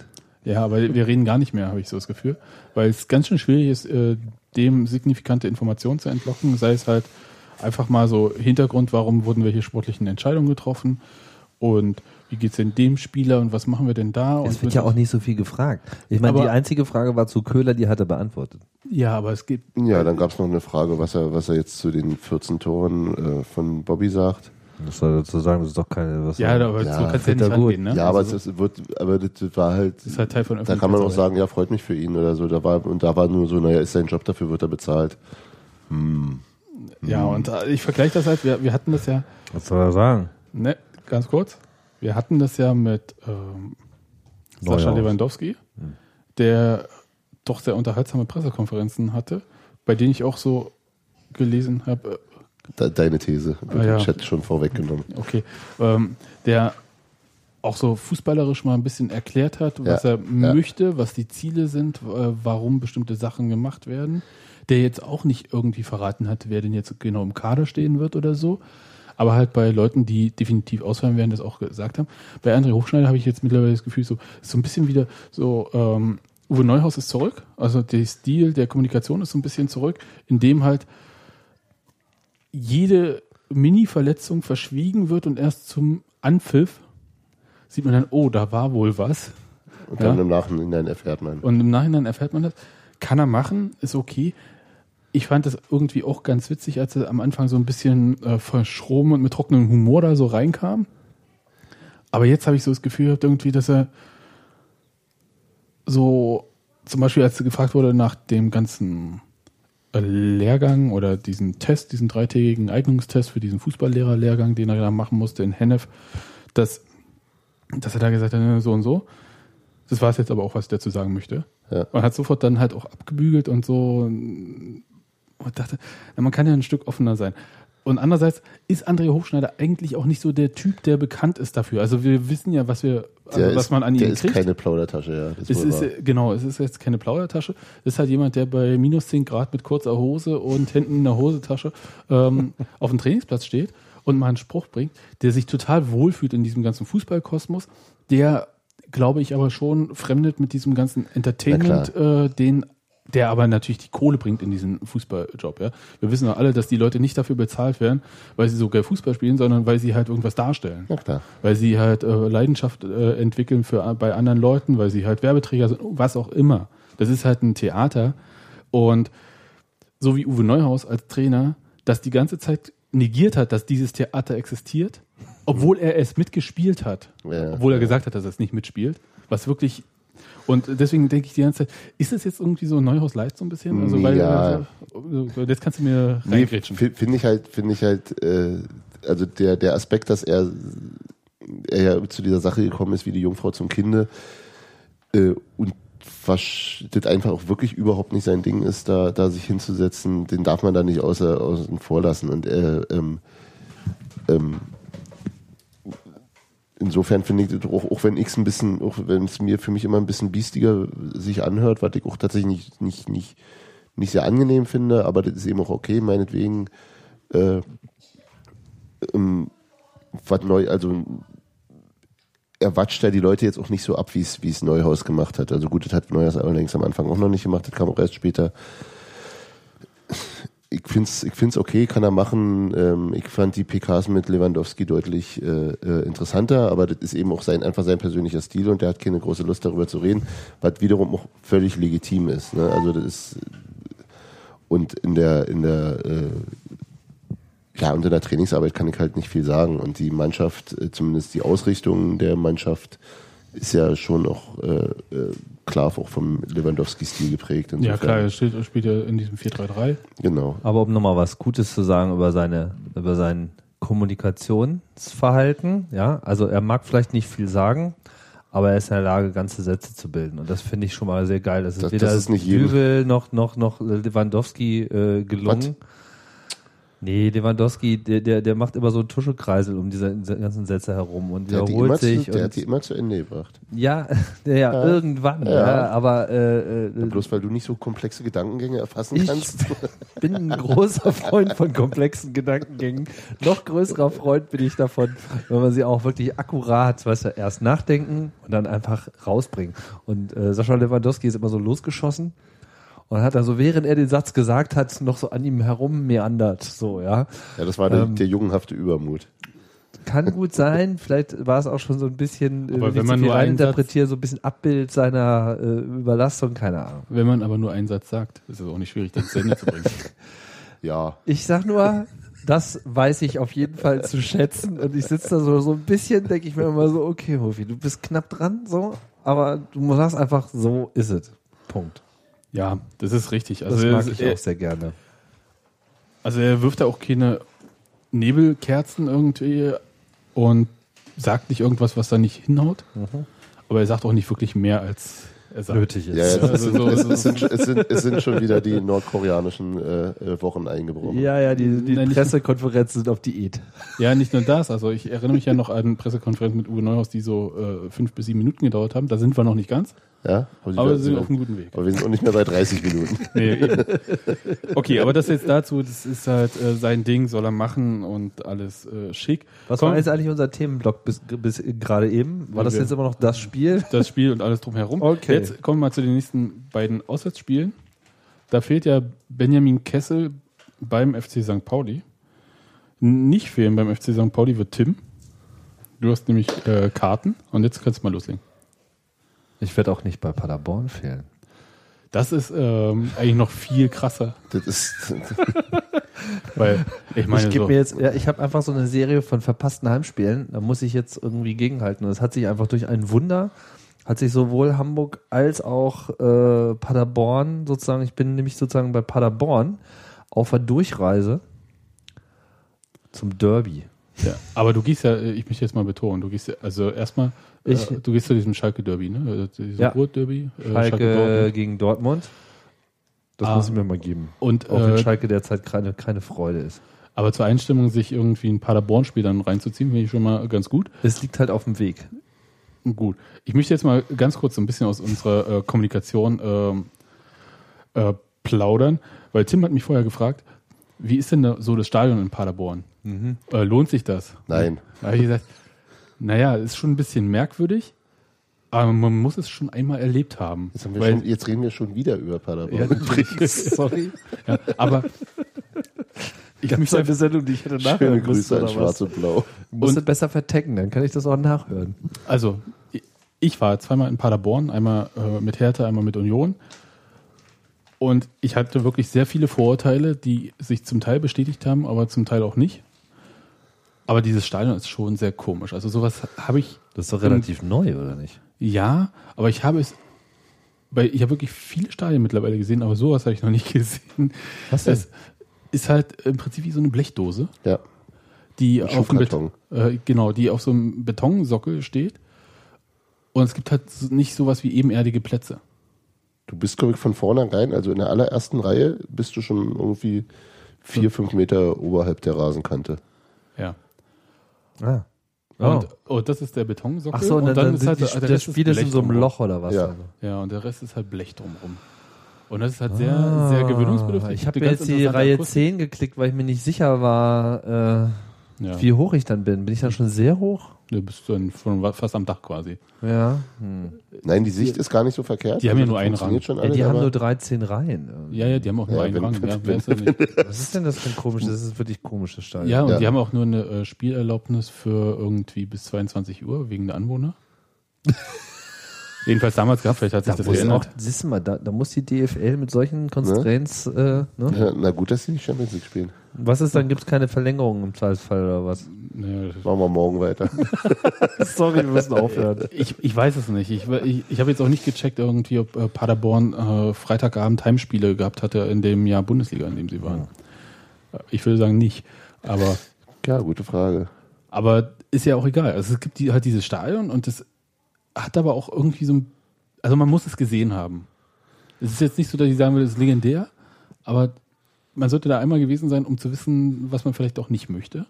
Ja, aber wir reden gar nicht mehr, habe ich so das Gefühl. Weil es ganz schön schwierig ist, äh, dem signifikante Informationen zu entlocken. Sei es halt einfach mal so Hintergrund, warum wurden welche sportlichen Entscheidungen getroffen und wie geht's denn dem Spieler und was machen wir denn da? Es und wird ja auch nicht so viel gefragt. Ich meine, Aber- die einzige Frage war zu Köhler, die hat er beantwortet. Ja, aber es gibt ja, dann gab es noch eine Frage, was er, was er jetzt zu den 14 Toren äh, von Bobby sagt. Das soll dazu sagen, das ist doch keine. Was ja, aber Ja, so kannst du ja wird nicht rangehen, ne? ja, aber also, es ist, wird, aber das war halt, das ist halt Teil von da kann man auch sagen, ja, freut mich für ihn oder so. Da war, und da war nur so, naja, ist sein Job, dafür wird er bezahlt. Ja, und äh, ich vergleiche das halt, wir, wir hatten das ja, Was soll er sagen? ne, ganz kurz, wir hatten das ja mit ähm, Sascha Neuhaus. Lewandowski, der doch sehr unterhaltsame Pressekonferenzen hatte, bei denen ich auch so gelesen habe, De, deine These wird Ah, ja. im Chat schon vorweggenommen. okay, ähm, der auch so fußballerisch mal ein bisschen erklärt hat, was Ja, er ja. möchte, was die Ziele sind, äh, warum bestimmte Sachen gemacht werden. Der jetzt auch nicht irgendwie verraten hat, wer denn jetzt genau im Kader stehen wird oder so. Aber halt bei Leuten, die definitiv ausfallen werden, das auch gesagt haben. Bei André Hochschneider habe ich jetzt mittlerweile das Gefühl, so so ein bisschen wieder so, ähm, Uwe Neuhaus ist zurück. Also der Stil der Kommunikation ist so ein bisschen zurück, indem halt jede Mini-Verletzung verschwiegen wird und erst zum Anpfiff sieht man dann, oh, da war wohl was. Und dann Ja. im Nachhinein erfährt man. Und im Nachhinein erfährt man das. Kann er machen, ist okay. Ich fand das irgendwie auch ganz witzig, als er am Anfang so ein bisschen äh, verschroben und mit trockenem Humor da so reinkam. Aber jetzt habe ich so das Gefühl gehabt, irgendwie, dass er so, zum Beispiel, als er gefragt wurde nach dem ganzen Lehrgang oder diesen Test, diesen dreitägigen Eignungstest für diesen Fußballlehrerlehrgang, den er da machen musste in Hennef, dass, dass er da gesagt hat, so und so. Das war es jetzt aber auch, was ich dazu sagen möchte. Ja. Man hat sofort dann halt auch abgebügelt und so und dachte, man kann ja ein Stück offener sein. Und andererseits ist André Hochschneider eigentlich auch nicht so der Typ, der bekannt ist dafür. Also wir wissen ja, was wir, also Der was ist, man an der ihm ist kriegt. keine Plaudertasche, ja. Es ist, genau, es ist jetzt keine Plaudertasche. Es ist halt jemand, der bei minus 10 Grad mit kurzer Hose und Händen in der Hosentasche ähm, auf dem Trainingsplatz steht und mal einen Spruch bringt, der sich total wohlfühlt in diesem ganzen Fußballkosmos, der, glaube ich, aber schon fremdet mit diesem ganzen Entertainment, äh, den der aber natürlich die Kohle bringt in diesen Fußballjob. Ja? Wir wissen doch alle, dass die Leute nicht dafür bezahlt werden, weil sie so geil Fußball spielen, sondern weil sie halt irgendwas darstellen. Ja, klar. Weil sie halt äh, Leidenschaft äh, entwickeln für bei anderen Leuten, weil sie halt Werbeträger sind, was auch immer. Das ist halt ein Theater. Und so wie Uwe Neuhaus als Trainer das die ganze Zeit negiert hat, dass dieses Theater existiert, obwohl er es mitgespielt hat. Ja, obwohl er ja. gesagt hat, dass er es nicht mitspielt. Was wirklich und deswegen denke ich die ganze Zeit, ist es jetzt irgendwie so Neuhaus Light so ein bisschen? Also, weil, Ja. also, jetzt kannst du mir Nee, reingrätschen. fi- finde ich halt, finde ich halt, äh, also der, der Aspekt, dass er, er ja zu dieser Sache gekommen ist, wie die Jungfrau zum Kinde, äh, und was das einfach auch wirklich überhaupt nicht sein Ding ist, da, da sich hinzusetzen, den darf man da nicht außer, außen vor lassen. Und er, ähm, ähm, insofern finde ich auch, auch wenn ich ein bisschen, auch wenn es mir für mich immer ein bisschen biestiger sich anhört, was ich auch tatsächlich nicht, nicht, nicht, nicht sehr angenehm finde, aber das ist eben auch okay, meinetwegen, äh, ähm, was neu, also er watscht ja die Leute jetzt auch nicht so ab, wie es wie es Neuhaus gemacht hat. Also gut, das hat Neuhaus allerdings am Anfang auch noch nicht gemacht, das kam auch erst später. Ich find's, ich find's okay, kann er machen. Ähm, ich fand die PKs mit Lewandowski deutlich äh, äh, interessanter, aber das ist eben auch sein einfach sein persönlicher Stil und der hat keine große Lust darüber zu reden, was wiederum auch völlig legitim ist. Ne? Also das ist und in der in der äh, ja, in der Trainingsarbeit kann ich halt nicht viel sagen. Und die Mannschaft, äh, zumindest die Ausrichtung der Mannschaft, ist ja schon auch äh, äh, klar auch vom Lewandowski-Stil geprägt. Ja, Insofern- klar, er steht, spielt ja in diesem 4-3-3. Genau. Aber um nochmal was Gutes zu sagen über seine, über sein Kommunikationsverhalten, ja, also er mag vielleicht nicht viel sagen, aber er ist in der Lage, ganze Sätze zu bilden. Und das finde ich schon mal sehr geil. Das ist Das- weder das ist Düvel noch, noch, noch Lewandowski äh, gelungen. Nee, Lewandowski, der, der, der macht immer so einen Tuschekreisel um diese, ganzen Sätze herum und Der wiederholt immer sich. zu, der hat die immer zu Ende gebracht. ja, ja, ja, irgendwann, ja. Ja. aber äh, äh, Bloß weil du nicht so komplexe Gedankengänge erfassen Ich- kannst. bin ein großer Freund von komplexen Gedankengängen. Noch größerer Freund bin ich davon, wenn man sie auch wirklich akkurat, weißt du, erst nachdenken und dann einfach rausbringen. Und äh, Sascha Lewandowski ist immer so losgeschossen und hat also, während er den Satz gesagt hat, noch so an ihm herum meandert. So, ja. Ja, das war der, Ähm, der jungenhafte Übermut. Kann gut sein, vielleicht war es auch schon so ein bisschen, Aber äh, wenn ich man viel nur einen reininterpretiere, so ein bisschen Abbild seiner äh, Überlastung, keine Ahnung. Wenn man aber nur einen Satz sagt, ist es auch nicht schwierig, das zu Ende zu bringen. Ja. Ich sag nur, das weiß ich auf jeden Fall zu schätzen. Und ich sitze da so, so ein bisschen, denke ich mir immer so, okay, Hofi, du bist knapp dran, so, aber du sagst einfach, so ist es. Punkt. Ja, das ist richtig. Das Also, mag er, ich er, auch sehr gerne. also er wirft da auch keine Nebelkerzen irgendwie und sagt nicht irgendwas, was da nicht hinhaut. Aber er sagt auch nicht wirklich mehr, als er sagt. Nötig ist. Ja, ja, Also so- es, es, sind, es, sind, es sind schon wieder die nordkoreanischen äh, äh, Wochen eingebrochen. Ja, ja, die, die Nein, nicht- Pressekonferenzen sind auf Diät. Ja, nicht nur das. Also ich erinnere mich ja noch an Pressekonferenzen mit Uwe Neuhaus, die so äh, fünf bis sieben Minuten gedauert haben. Da sind wir noch nicht ganz, Ja? Aber, aber wir sind auf einem guten Weg. aber wir sind auch nicht mehr bei 30 Minuten. Nee, eben. okay, aber das jetzt dazu, das ist halt äh, sein Ding, soll er machen und alles äh, schick. Was Komm, war jetzt eigentlich unser Themenblock bis, bis gerade eben? War das jetzt immer noch das Spiel? das Spiel und alles drumherum. Okay. Jetzt kommen wir mal zu den nächsten beiden Auswärtsspielen. Da fehlt ja Benjamin Kessel beim FC St. Pauli. Nicht fehlen beim FC St. Pauli wird Tim. Du hast nämlich äh, Karten und jetzt kannst du mal loslegen. Ich werde auch nicht bei Paderborn fehlen. Das ist ähm, eigentlich noch viel krasser, Das ist, weil ich meine ich gebe so, mir jetzt, ja, ich habe einfach so eine Serie von verpassten Heimspielen, da muss ich jetzt irgendwie gegenhalten. Und es hat sich einfach durch ein Wunder, hat sich sowohl Hamburg als auch äh, Paderborn sozusagen, ich bin nämlich sozusagen bei Paderborn auf der Durchreise zum Derby. ja, aber du gehst ja, äh, ich möchte jetzt mal betonen, du gehst ja, also erstmal, äh, Ich- du gehst zu diesem Schalke Derby, ne? Also Diesem Ja. Ruhr-Derby, äh, Schalke, Dortmund. gegen Dortmund. Das Ah. muss ich mir mal geben. und Auch wenn äh, Schalke derzeit keine, keine Freude ist. aber zur Einstimmung sich irgendwie ein Paderborn-Spiel dann reinzuziehen, finde ich schon mal ganz gut. Es liegt halt auf dem Weg. Gut. Ich möchte jetzt mal ganz kurz so ein bisschen aus unserer äh, Kommunikation ähm, äh, plaudern, weil Tim hat mich vorher gefragt, wie ist denn da so das Stadion in Paderborn? Äh, lohnt sich das? nein. Da habe ich gesagt, naja, ist schon ein bisschen merkwürdig, Aber man muss es schon einmal erlebt haben. Jetzt, haben wir Weil- schon, jetzt reden wir schon wieder über Paderborn. Ja, sorry. Ja, aber ich möchte eine Sendung, die ich hätte Schöne nachhören Grüße müssen, an oder Schwarz was? und Blau. Du musst es besser vertecken, dann kann ich das auch nachhören. Also, ich- ich war zweimal in Paderborn, einmal äh, mit Hertha, einmal mit Union. Und ich hatte wirklich sehr viele Vorurteile, die sich zum Teil bestätigt haben, aber zum Teil auch nicht. Aber dieses Stadion ist schon sehr komisch. Also sowas habe ich, Das ist doch relativ neu, oder nicht? ja, aber ich habe es, weil ich habe wirklich viele Stadien mittlerweile gesehen, aber sowas habe ich noch nicht gesehen. Was denn? Es ist halt im Prinzip wie so eine Blechdose. Ja. die Ein auf. Beton, äh, genau, die auf so einem Betonsockel steht. Und es gibt halt nicht sowas wie ebenerdige Plätze. Du bist, glaube ich, von vornherein, also in der allerersten Reihe, bist du schon irgendwie vier, fünf Meter oberhalb der Rasenkante. Ja. Ah. Und, und das ist der Betonsockel. Ach so, und dann, dann sind die, der das Rest Spiel ist in so einem. Loch oder was? Ja. Also? Ja, und der Rest ist halt Blech drumherum. Und das ist halt sehr, sehr gewöhnungsbedürftig. Ah, Ich habe jetzt die Reihe Akustik. 10 geklickt, weil ich mir nicht sicher war, äh, Ja. wie hoch ich dann bin. Bin ich dann schon sehr hoch? Du bist dann schon fast am Dach quasi. Ja. Hm. Nein, die Sicht ist gar nicht so verkehrt. Die haben ja Also nur einen Rang. Schon ja alles, die haben nur 13 Reihen. irgendwie. Ja, ja, die haben auch nur Ja, einen wenn- Rang. wenn- Ja, wenn- ist? Was ist denn das für ein komisches? Das ist wirklich komisches Stadion. ja und Ja. die haben auch nur eine äh, Spielerlaubnis für irgendwie bis 22 Uhr wegen der Anwohner. Jedenfalls damals gehabt, vielleicht hat sich Da das muss auch, geändert. siehst du mal, da, da muss die DFL mit solchen Constraints, äh, ne? ja, na gut, dass sie die Champions League spielen. Was ist dann? Gibt es keine Verlängerung im Zweifelsfall oder was? Das- Machen wir morgen weiter. Sorry, wir müssen aufhören. Ich, ich weiß es nicht. Ich, ich, ich habe jetzt auch nicht gecheckt, irgendwie, ob äh, Paderborn äh, Freitagabend Heimspiele gehabt hatte in dem Jahr Bundesliga, in dem sie waren. Äh, Ich würde sagen nicht. Aber, Ja, gute Frage. aber ist ja auch egal. Also es gibt die, halt dieses Stadion und das hat aber auch irgendwie so ein. Also man muss es gesehen haben. Es ist jetzt nicht so, dass ich sagen würde, es ist legendär, aber man sollte da einmal gewesen sein, um zu wissen, was man vielleicht auch nicht möchte.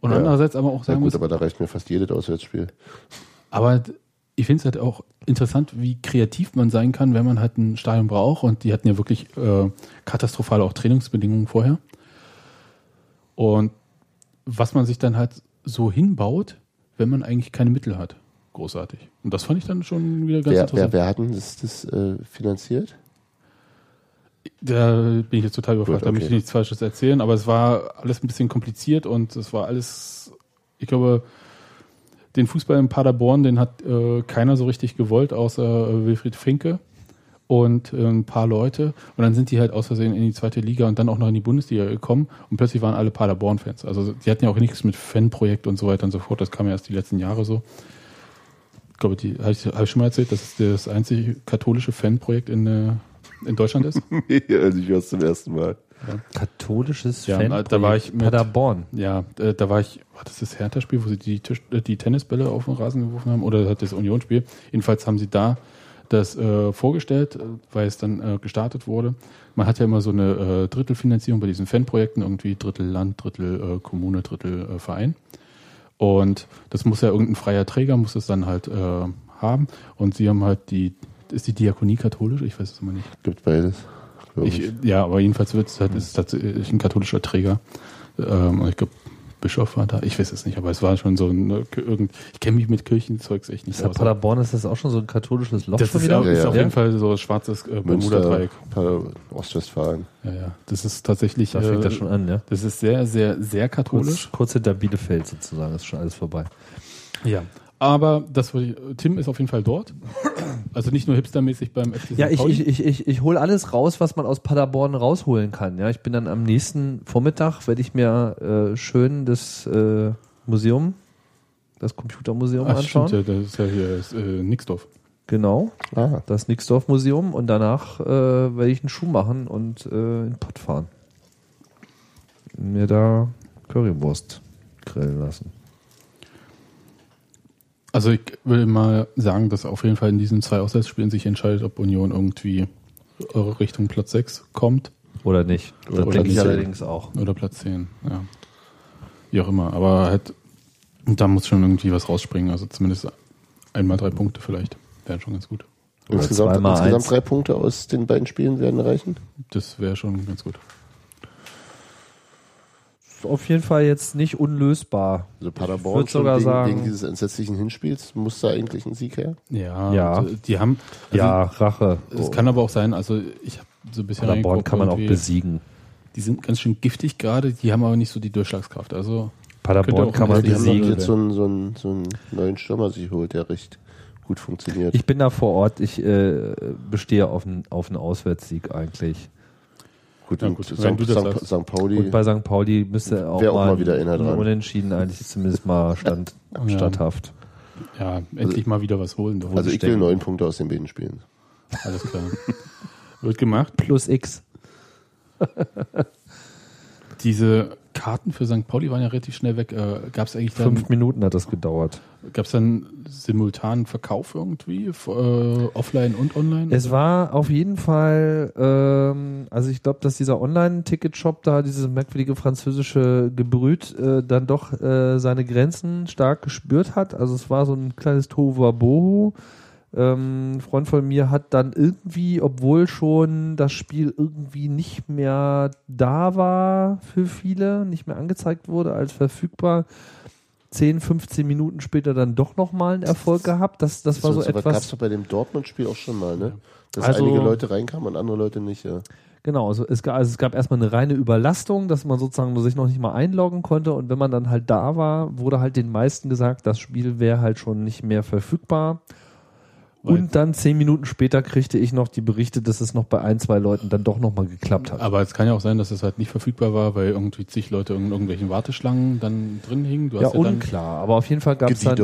Und Ja. andererseits aber auch Ja sagen gut, muss, aber da reicht mir fast jedes Auswärtsspiel. Aber ich finde es halt auch interessant, wie kreativ man sein kann, wenn man halt ein Stadion braucht. Und die hatten ja wirklich äh, katastrophale auch Trainingsbedingungen vorher. Und was man sich dann halt so hinbaut, wenn man eigentlich keine Mittel hat. Großartig. Und das fand ich dann schon wieder ganz Wer, wer, interessant. wer hat denn das, das äh, finanziert? Da bin ich jetzt total überfragt, Gut, da möchte ich okay. nichts Falsches erzählen, aber es war alles ein bisschen kompliziert und es war alles, ich glaube, den Fußball in Paderborn, den hat äh, keiner so richtig gewollt, außer äh, Wilfried Finke und äh, ein paar Leute. Und dann sind die halt aus Versehen in die zweite Liga und dann auch noch in die Bundesliga gekommen und plötzlich waren alle Paderborn-Fans. Also die hatten ja auch nichts mit Fanprojekt und so weiter und so fort, das kam ja erst die letzten Jahre so. Ich glaube, die habe ich, hab ich schon mal erzählt, dass es das einzige katholische Fanprojekt in, äh, in Deutschland ist. Nee, also ich höre es zum ersten Mal. Katholisches Ja, Fanprojekt da war ich mit- Paderborn. Ja, äh, da war ich, war das das Hertha-Spiel, wo sie die, Tisch, äh, die Tennisbälle auf den Rasen geworfen haben oder hat das Unionsspiel? Jedenfalls haben sie da das äh, vorgestellt, äh, weil es dann äh, gestartet wurde. Man hat ja immer so eine äh, Drittelfinanzierung bei diesen Fanprojekten, irgendwie Drittel Land, Drittel äh, Kommune, Drittel äh, Verein. Und das muss ja irgendein freier Träger, muss es dann halt äh, haben. Und sie haben halt die, ist die Diakonie katholisch? Ich weiß es immer nicht. Gibt beides. ich. Ja, aber jedenfalls wird es halt, ist es tatsächlich ein katholischer Träger. Ähm, ich glaube, Bischof war da. Ich weiß es nicht, aber es war schon so ein, äh, irgend, ich kenne mich mit Kirchenzeugs echt nicht Ist ja aus. Paderborn ist das auch schon so ein katholisches Loch Das schon ist, wieder? auch, ist Ja, auf ja. jeden Fall so ein schwarzes äh, Bermuda-Dreieck. Ostwestfalen. Ja, ja. Das ist tatsächlich, Da fängt äh, das schon an, ja. das ist sehr, sehr, sehr katholisch. Kurz, kurz hinter Bielefeld sozusagen, ist schon alles vorbei. Ja. Aber das, Tim ist auf jeden Fall dort. Also nicht nur hipstermäßig beim FC Ja, St. ich, ich, ich, ich, ich hole alles raus, was man aus Paderborn rausholen kann. Ja, ich bin dann am nächsten Vormittag, werde ich mir äh, schön das äh, Museum, das Computermuseum Ach, anschauen. stimmt, ja, das ist ja hier ist, äh, Nixdorf. Genau, Ah, das Nixdorf Museum und danach äh, werde ich einen Schuh machen und äh, in den Pott fahren. Mir da Currywurst grillen lassen. Also ich will mal sagen, dass auf jeden Fall in diesen zwei Auswärtsspielen sich entscheidet, ob Union irgendwie Richtung Platz 6 kommt Oder nicht? Das Oder denke ich zehn. allerdings auch. oder Platz 10. Ja. Wie auch immer. Aber halt, da muss schon irgendwie was rausspringen. Also zumindest einmal drei Punkte vielleicht. Wären schon ganz gut. Oder insgesamt, insgesamt drei Punkte aus den beiden Spielen werden reichen. Das wäre schon ganz gut. Auf jeden Fall jetzt nicht unlösbar. Also Paderborn schon sogar wegen, sagen- wegen dieses entsetzlichen Hinspiels muss da eigentlich ein Sieg her. Ja, Ja. also die haben. Also ja, Rache. Es kann aber auch sein, also ich habe so ein bisschen Paderborn kann man auch besiegen. Die sind ganz schön giftig gerade, die haben aber nicht so die Durchschlagskraft. Also Paderborn kann man Also die haben doch Siegen jetzt so einen, so, einen, so einen neuen Stürmer sich holt, der recht gut funktioniert. Ich bin da vor Ort, ich äh, bestehe auf einen, auf einen Auswärtssieg eigentlich. Gut, Ja, und gut, wenn St. du das St. St. Pauli. Und bei St. Pauli müsste auch, auch mal, mal wieder dran. Unentschieden eigentlich zumindest mal stand, Ja. statthaft. ja, endlich mal wieder was holen. Also ich will neun Punkte aus den beiden Spielen. Alles klar. Wird gemacht. Plus X. Diese Karten für St. Pauli waren ja relativ schnell weg. Äh, Gab es eigentlich dann, Fünf Minuten hat das gedauert. gab's dann simultanen Verkauf irgendwie, äh, offline und online? Es war auf jeden Fall, ähm, also ich glaube, dass dieser Online-Ticket-Shop da, dieses merkwürdige französische Gebrüt, äh, dann doch äh, seine Grenzen stark gespürt hat. Also es war so ein kleines Tohuwabohu. Ähm, ein Freund von mir hat dann irgendwie, obwohl schon das Spiel irgendwie nicht mehr da war für viele, nicht mehr angezeigt wurde als verfügbar, 10, 15 Minuten später dann doch nochmal einen Erfolg gehabt. Das, das war so, gab es etwas. doch bei dem Dortmund-Spiel auch schon mal, ne? Dass Also- einige Leute reinkamen und andere Leute nicht, ja. Genau, also es, gab, also es gab erstmal eine reine Überlastung, dass man sozusagen sich noch nicht mal einloggen konnte und wenn man dann halt da war, wurde halt den meisten gesagt, das Spiel wäre halt schon nicht mehr verfügbar. Und dann zehn Minuten später kriegte ich noch die Berichte, dass es noch bei ein, zwei Leuten dann doch nochmal geklappt hat. aber es kann ja auch sein, dass es halt nicht verfügbar war, weil irgendwie zig Leute in irgendwelchen Warteschlangen dann drin hingen. Du ja, hast ja, unklar. Aber auf jeden Fall gab es dann,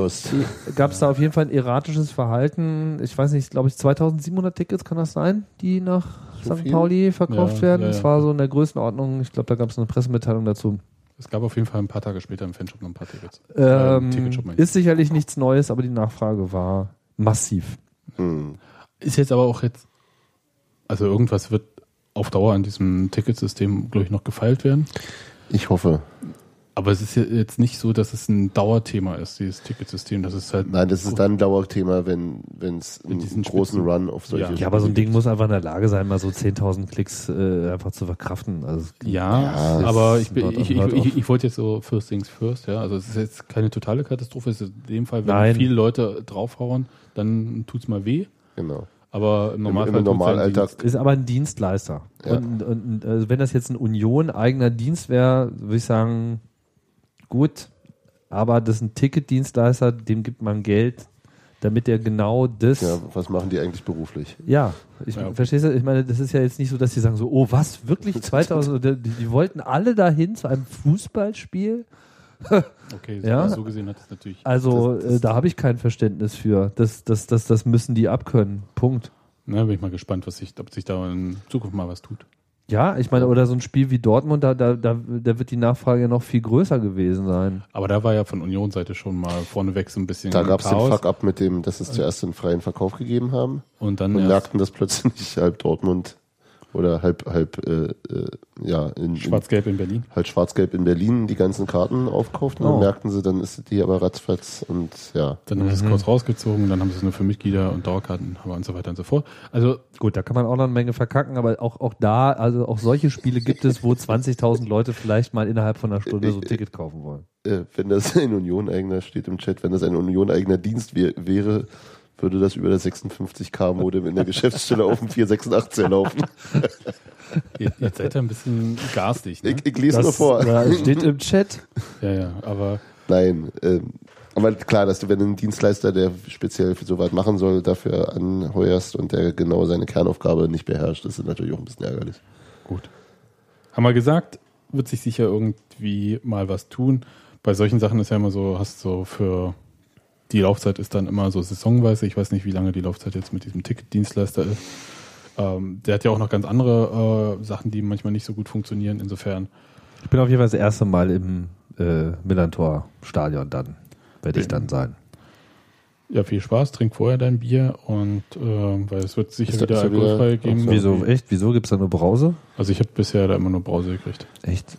gab's da auf jeden Fall ein erratisches Verhalten. Ich weiß nicht, glaube ich, 2700 Tickets kann das sein, die nach So St. viel? Pauli verkauft Ja, werden. ja, Es ja. war so in der Größenordnung. Ich glaube, da gab es eine Pressemitteilung dazu. Es gab auf jeden Fall ein paar Tage später im Fanshop noch ein paar Tickets. Ähm, Äh, Ticketshop ist sicherlich nichts Neues, aber die Nachfrage war massiv. Hm. Ist jetzt aber auch jetzt, also irgendwas wird auf Dauer an diesem Ticketsystem, glaube ich, noch gefeilt werden. Ich hoffe. Aber es ist jetzt nicht so, dass es ein Dauerthema ist, dieses Ticketsystem. Das ist halt. Nein, das ist dann ein Dauerthema, wenn es Mit einen diesen großen Spitzen. Run auf solche Ja. Ja, aber so ein Ding muss einfach in der Lage sein, mal so 10.000 Klicks äh, einfach zu verkraften. Also, Ja, Ja, aber ich, ich, ich, ich, wollte jetzt so First Things First, ja. Also es ist jetzt keine totale Katastrophe, es ist in dem Fall, wenn Nein. viele Leute draufhauen, dann tut's mal weh. Genau. Aber im Im, Normalfall im seinen Normalalltag. Dienst. ist aber ein Dienstleister. Ja. Und, und äh, wenn das jetzt ein Union-eigener Dienst wäre, würde ich sagen, gut, aber das ist ein Ticketdienstleister, dem gibt man Geld, damit er genau das Ja, was machen die eigentlich beruflich? Ja, ich Ja. verstehst du, ich meine, das ist ja jetzt nicht so, dass die sagen so, oh was, wirklich 2000, die, die wollten alle dahin zu einem Fußballspiel? Okay, Ja. so gesehen hat es natürlich. Also Das- das- äh, da habe ich kein Verständnis für. Das, das, das, das müssen die abkönnen. Punkt. Na, bin ich mal gespannt, was sich, ob sich da in Zukunft mal was tut. Ja, ich meine, oder so ein Spiel wie Dortmund, da, da, da, da wird die Nachfrage ja noch viel größer gewesen sein. Aber da war ja von Union-Seite schon mal vorneweg so ein bisschen Da gab es den. Fuck-up mit dem, dass es zuerst einen freien Verkauf gegeben haben Und dann und merkten, dass plötzlich halb Dortmund oder halb, halb, äh, äh, ja, in, Schwarz-Gelb in Berlin. halt schwarz-gelb in Berlin die ganzen Karten aufkauften. Oh. Und merkten sie, dann ist die aber ratzfatz und ja. Dann haben sie es kurz rausgezogen, dann haben sie es nur für Mitglieder und Dauerkarten aber und so weiter und so fort. Also Gut, da kann man auch noch eine Menge verkacken, aber auch, auch da, also auch solche Spiele gibt es, wo 20.000 Leute vielleicht mal innerhalb von einer Stunde so ein Ticket kaufen wollen. Äh, wenn das ein Union-eigener, steht im Chat, wenn das ein Union-eigener Dienst wär, wäre, würde das über das 56K-Modem in der Geschäftsstelle auf dem 486er laufen. ihr, ihr seid ja ein bisschen garstig. Ne? Ich, ich lese nur vor. steht im Chat. Ja, ja, aber Nein, ähm, aber klar, dass du, wenn du einen Dienstleister, der speziell für sowas machen soll, dafür anheuerst und der genau seine Kernaufgabe nicht beherrscht, das ist natürlich auch ein bisschen ärgerlich. gut. Haben wir gesagt, wird sich sicher irgendwie mal was tun. Bei solchen Sachen ist ja immer so, hast so für die Laufzeit ist dann immer so saisonweise. Ich weiß nicht, wie lange die Laufzeit jetzt mit diesem Ticketdienstleister ist. Ähm, der hat ja auch noch ganz andere äh, Sachen, die manchmal nicht so gut funktionieren. Insofern Ich bin auf jeden Fall das erste Mal im äh, Millantor-Stadion dann. Werde ich dann sein. Ja, viel Spaß, trink vorher dein Bier und ähm, weil es wird sicher wieder alkoholfrei geben. so. Wieso, echt? Wieso gibt's da nur Brause? Also ich habe bisher da immer nur Brause gekriegt. Echt?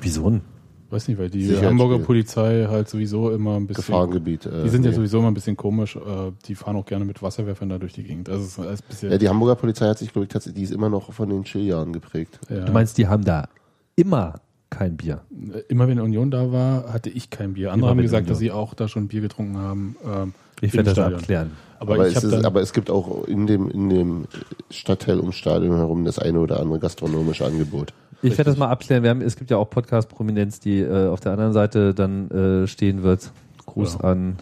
Wieso denn? Weiß nicht, weil die. Hamburger Polizei halt sowieso immer ein bisschen. Gefahrengebiet. Äh, Die sind ja nee. sowieso immer ein bisschen komisch. Äh, die fahren auch gerne mit Wasserwerfern da durch die Gegend. Also es ist bisschen. Ja, die Hamburger Polizei hat sich, glaube ich, tatsächlich, die ist immer noch von den Chilljahren geprägt. ja. Du meinst, die haben da immer kein Bier. Immer wenn Union da war, hatte ich kein Bier. Andere Immer haben gesagt, Union. dass sie auch da schon Bier getrunken haben. Ähm, Ich werde das Stadion. abklären. Aber, Aber, ich es ist, aber es gibt auch in dem, in dem Stadtteil ums Stadion herum das eine oder andere gastronomische Angebot. Ich werde das mal abklären. Wir haben, es gibt ja auch Podcast-Prominenz, die äh, auf der anderen Seite dann äh, stehen wird. Gruß Ja. an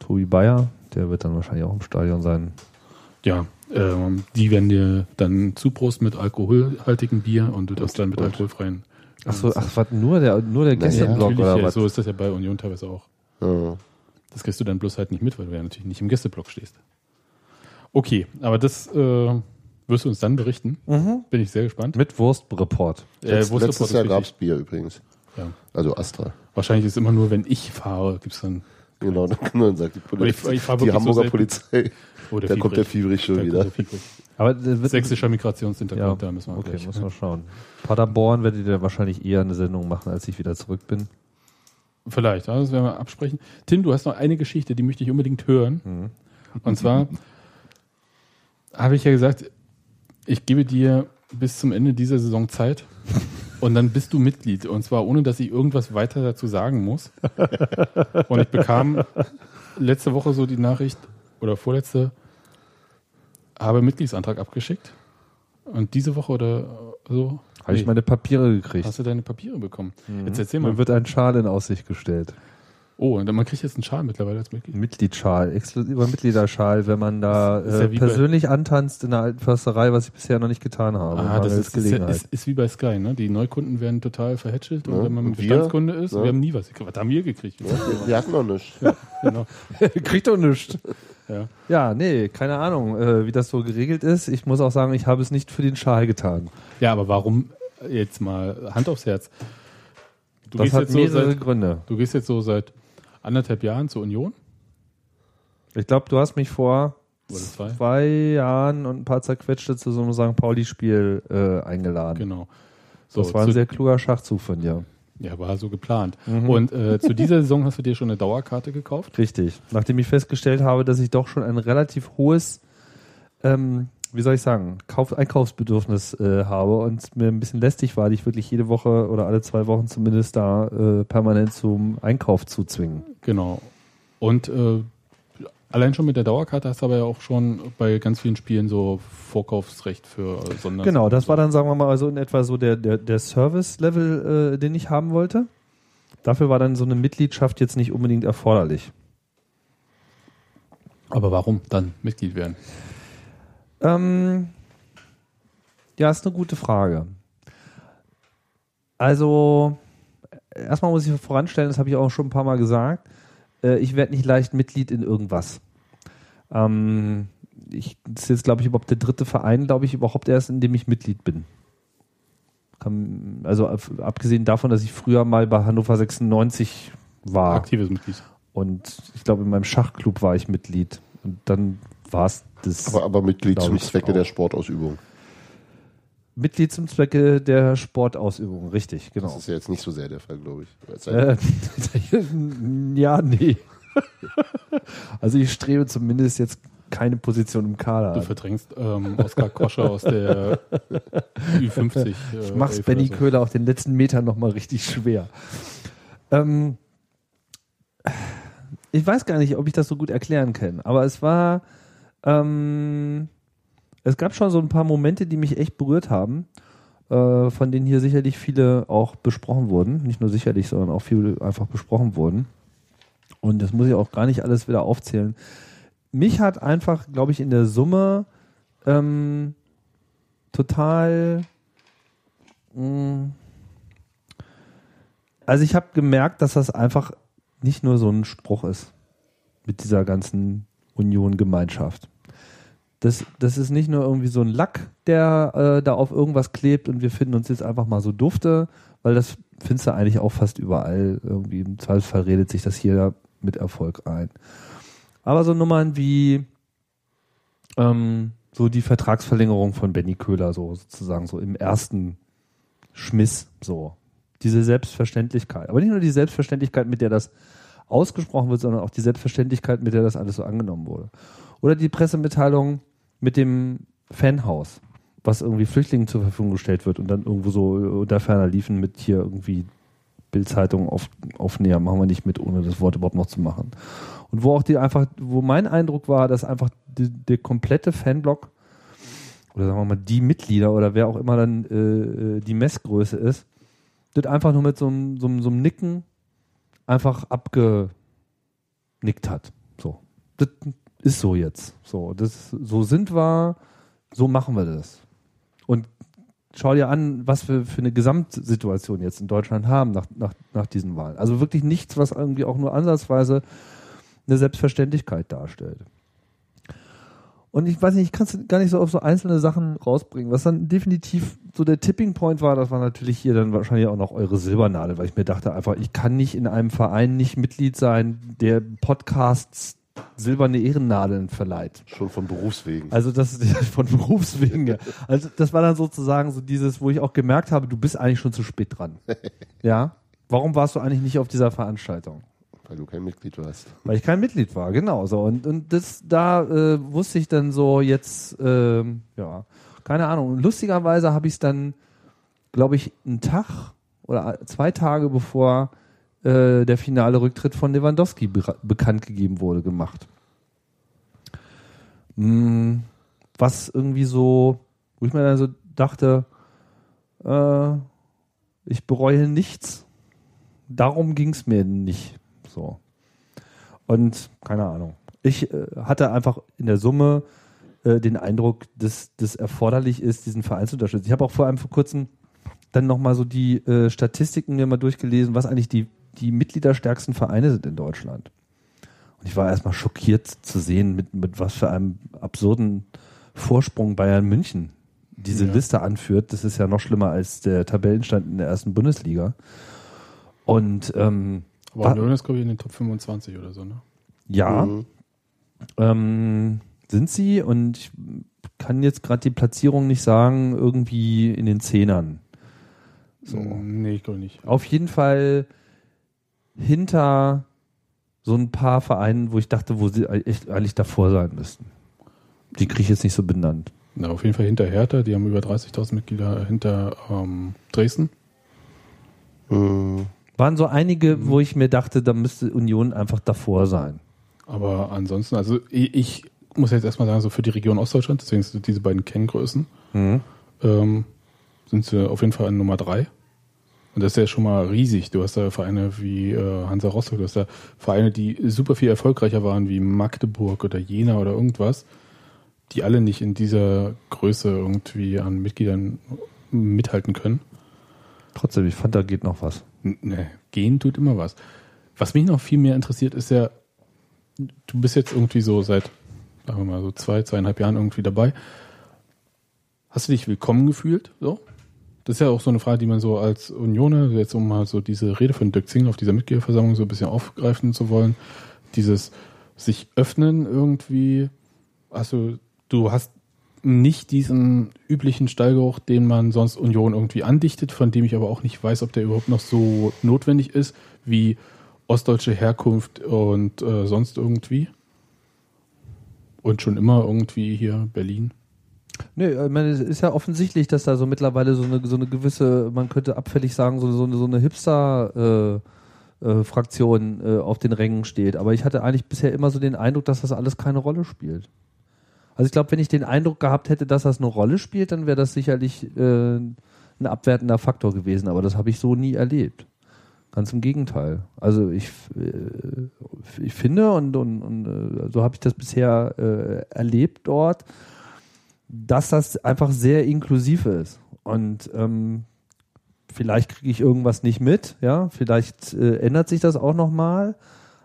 Tobi Bayer. Der wird dann wahrscheinlich auch im Stadion sein. ja, ähm, die werden dir dann zuprosten mit alkoholhaltigem Bier und du darfst dann mit alkoholfreien. Ach so, ach, was, nur der, nur der Gästeblock oder ja, was? so ist das ja bei Union teilweise auch. Ja. Das kriegst du dann bloß halt nicht mit, weil du ja natürlich nicht im Gästeblock stehst. Okay, aber das äh, wirst du uns dann berichten. Bin ich sehr gespannt. Mit Wurstreport. Äh, Letzt, Wurstreport letztes Jahr wichtig. gab's Bier übrigens. Ja. Also Astra. Wahrscheinlich ist immer nur, wenn ich fahre, gibt es dann. Genau, dann sagt die ich- Polizei. ich fahr die so Hamburger selten. Polizei. Oh, Da kommt der Fiebrich schon Da wieder. Aber Sächsischer Migrationshintergrund, ja, da müssen wir okay, muss man schauen. Paderborn werdet ihr wahrscheinlich eher eine Sendung machen, als ich wieder zurück bin. Vielleicht, ja, das werden wir absprechen. Tim, du hast noch eine Geschichte, die möchte ich unbedingt hören. Mhm. Und zwar habe ich ja gesagt, ich gebe dir bis zum Ende dieser Saison Zeit und dann bist du Mitglied. Und zwar ohne, dass ich irgendwas weiter dazu sagen muss. Und ich bekam letzte Woche so die Nachricht oder vorletzte, habe Mitgliedsantrag abgeschickt. Und diese Woche oder so Habe ich Nee. meine Papiere gekriegt. hast du deine Papiere bekommen. Jetzt erzähl mal. Mir wird ein Schal in Aussicht gestellt. Oh, und dann- man kriegt jetzt einen Schal mittlerweile als Mitglied. Mitgliedsschal, exklusiver Mitgliederschal, wenn man da ja äh, bei- persönlich antanzt in der alten Försterei, was ich bisher noch nicht getan habe. Ah, das ist, ist, ja- ist, ist wie bei Sky, ne? Die Neukunden werden total verhätschelt und Ja, wenn man und wir? Bestandskunde ist, Ja. wir haben nie was gekriegt. Was haben wir gekriegt? Ja, wir, wir hatten noch nichts. Genau. Kriegt doch nichts. Ja. Ja, nee, keine Ahnung, äh, wie das so geregelt ist. Ich muss auch sagen, ich habe es nicht für den Schal getan. ja, aber warum jetzt mal Hand aufs Herz? Du das gehst, hat jetzt so mehrere seit, Gründe. du gehst jetzt so seit anderthalb Jahren zur Union? Ich glaube, du hast mich vor zwei? zwei Jahren und ein paar zerquetschte zu so einem St. Pauli-Spiel äh, eingeladen. Genau. So, das war ein sehr kluger Schachzug von dir. ja, war so geplant. Mhm. Und äh, zu dieser Saison hast du dir schon eine Dauerkarte gekauft? Richtig. Nachdem ich festgestellt habe, dass ich doch schon ein relativ hohes, ähm, wie soll ich sagen, Kauf Einkaufsbedürfnis äh, habe und mir ein bisschen lästig war, dich wirklich jede Woche oder alle zwei Wochen zumindest da äh, permanent zum Einkauf zu zwingen. Genau. Und äh, allein schon mit der Dauerkarte hast du aber ja auch schon bei ganz vielen Spielen so Vorkaufsrecht für äh, Sonder. Genau, das war dann, sagen wir mal, also in etwa so der, der, der Service-Level, äh, den ich haben wollte. Dafür war dann so eine Mitgliedschaft jetzt nicht unbedingt erforderlich. Aber warum dann Mitglied werden? Ähm, ja, ist eine gute Frage. Also, erstmal muss ich voranstellen, das habe ich auch schon ein paar Mal gesagt, äh, ich werde nicht leicht Mitglied in irgendwas. Ähm, ich, das ist jetzt, glaube ich, überhaupt der dritte Verein, glaube ich, überhaupt erst, in dem ich Mitglied bin. Kann, also ab- abgesehen davon, dass ich früher mal bei Hannover 96 war. Aktives Mitglied. Und ich glaube, in meinem Schachclub war ich Mitglied. Und dann war es das. Aber, aber Mitglied zum Zwecke auch. der Sportausübung. Mitglied zum Zwecke der Sportausübung, richtig, Das genau. ist ja jetzt nicht so sehr der Fall, glaube ich. Äh, ja, nee. also ich strebe zumindest jetzt keine Position im Kader. Du verdrängst ähm, Oskar Koscher aus der Ü50. Äh, Ich mach's Elf Benny so. Köhler auf den letzten Metern nochmal richtig schwer. Ähm, ich weiß gar nicht, ob ich das so gut erklären kann, aber es war, ähm, es gab schon so ein paar Momente, die mich echt berührt haben, äh, von denen hier sicherlich viele auch besprochen wurden. Nicht nur sicherlich, sondern auch viele einfach besprochen wurden. Und das muss ich auch gar nicht alles wieder aufzählen. Mich hat einfach, glaube ich, in der Summe ähm, total Mm. Also ich habe gemerkt, dass das einfach nicht nur so ein Spruch ist mit dieser ganzen Union-Gemeinschaft. Das, das ist nicht nur irgendwie so ein Lack, der äh, da auf irgendwas klebt und wir finden uns jetzt einfach mal so dufte, weil das findest du eigentlich auch fast überall. Irgendwie im Zweifelsfall redet sich das hier mit Erfolg ein. Aber so Nummern wie ähm, so die Vertragsverlängerung von Benny Köhler, so sozusagen so im ersten Schmiss, so. Diese Selbstverständlichkeit. Aber nicht nur die Selbstverständlichkeit, mit der das ausgesprochen wird, sondern auch die Selbstverständlichkeit, mit der das alles so angenommen wurde. Oder die Pressemitteilung mit dem Fanhaus. was irgendwie Flüchtlingen zur Verfügung gestellt wird und dann irgendwo so unter ferner liefen mit hier irgendwie Bildzeitung auf, aufnäher, machen wir nicht mit, ohne das Wort überhaupt noch zu machen. Und wo auch die einfach, wo mein Eindruck war, dass einfach der komplette Fanblock oder sagen wir mal die Mitglieder oder wer auch immer dann äh, äh die Messgröße ist, das einfach nur mit so einem, so, so einem Nicken einfach abgenickt hat. So. Das ist so jetzt. So, das, so sind wir, so machen wir das. Und schau dir an, was wir für eine Gesamtsituation jetzt in Deutschland haben nach, nach, nach diesen Wahlen. Also wirklich nichts, was irgendwie auch nur ansatzweise eine Selbstverständlichkeit darstellt. Und ich weiß nicht, ich kann es gar nicht so auf so einzelne Sachen rausbringen. Was dann definitiv so der Tipping Point war, das war natürlich hier dann wahrscheinlich auch noch eure Silbernadel, weil ich mir dachte einfach, ich kann nicht in einem Verein nicht Mitglied sein, der Podcasts silberne Ehrennadeln verleiht. Schon von Berufswegen. Also das ist von Berufswegen, ja. Also das war dann sozusagen so dieses, wo ich auch gemerkt habe, du bist eigentlich schon zu spät dran. ja. Warum warst du eigentlich nicht auf dieser Veranstaltung? Weil du kein Mitglied warst. Weil ich kein Mitglied war, genau so. Und, und das, da äh, wusste ich dann so jetzt, äh, ja, keine Ahnung. Und lustigerweise habe ich es dann, glaube ich, einen Tag oder zwei Tage bevor äh, der finale Rücktritt von Lewandowski be bekannt gegeben wurde, gemacht. Hm, was irgendwie so, wo ich mir dann so dachte, äh, ich bereue nichts. Darum ging es mir nicht. So. Und keine Ahnung. Ich äh, hatte einfach in der Summe äh, den Eindruck, dass das erforderlich ist, diesen Verein zu unterstützen. Ich habe auch vor allem vor kurzem dann nochmal so die äh, Statistiken mir mal durchgelesen, was eigentlich die, die mitgliederstärksten Vereine sind in Deutschland. Und ich war erstmal schockiert zu sehen, mit, mit was für einem absurden Vorsprung Bayern München diese ja. Liste anführt. Das ist ja noch schlimmer als der Tabellenstand in der ersten Bundesliga. Und ähm, aber Union ist, glaube ich, in den Top 25 oder so, ne? Ja. Mhm. Ähm, sind sie und ich kann jetzt gerade die Platzierung nicht sagen, irgendwie in den Zehnern. So. Nee, ich glaube nicht. Auf jeden Fall hinter so ein paar Vereinen, wo ich dachte, wo sie echt eigentlich davor sein müssten. Die kriege ich jetzt nicht so benannt. Na, auf jeden Fall hinter Hertha, die haben über 30.000 Mitglieder hinter ähm, Dresden. Mhm. Waren so einige, mhm. wo ich mir dachte, da müsste Union einfach davor sein. Aber ansonsten, also ich, ich muss jetzt erstmal sagen, so für die Region Ostdeutschland, deswegen sind diese beiden Kenngrößen, mhm. ähm, sind sie auf jeden Fall an Nummer drei. Und das ist ja schon mal riesig. Du hast da Vereine wie äh, Hansa Rostock, du hast da Vereine, die super viel erfolgreicher waren, wie Magdeburg oder Jena oder irgendwas, die alle nicht in dieser Größe irgendwie an Mitgliedern mithalten können. Trotzdem, ich fand, da geht noch was. Ne, gehen tut immer was. Was mich noch viel mehr interessiert, ist ja, du bist jetzt irgendwie so seit, sagen wir mal, so zwei, zweieinhalb Jahren irgendwie dabei. Hast du dich willkommen gefühlt? So? Das ist ja auch so eine Frage, die man so als Unioner, jetzt um mal so diese Rede von Dirk Zingel auf dieser Mitgliederversammlung so ein bisschen aufgreifen zu wollen, dieses sich öffnen irgendwie. Also du hast nicht diesen üblichen Stallgeruch, den man sonst Union irgendwie andichtet, von dem ich aber auch nicht weiß, ob der überhaupt noch so notwendig ist wie ostdeutsche Herkunft und äh, sonst irgendwie. Und schon immer irgendwie hier Berlin. Nö, ich meine, es ist ja offensichtlich, dass da so mittlerweile so eine, so eine gewisse, man könnte abfällig sagen, so, so eine, so eine Hipster-Fraktion äh, äh, auf den Rängen steht. Aber ich hatte eigentlich bisher immer so den Eindruck, dass das alles keine Rolle spielt. Also ich glaube, wenn ich den Eindruck gehabt hätte, dass das eine Rolle spielt, dann wäre das sicherlich äh, ein abwertender Faktor gewesen. Aber das habe ich so nie erlebt. Ganz im Gegenteil. Also ich, äh, ich finde und, und, und äh, so habe ich das bisher äh, erlebt dort, dass das einfach sehr inklusiv ist. Und ähm, vielleicht kriege ich irgendwas nicht mit, ja, vielleicht äh, ändert sich das auch nochmal.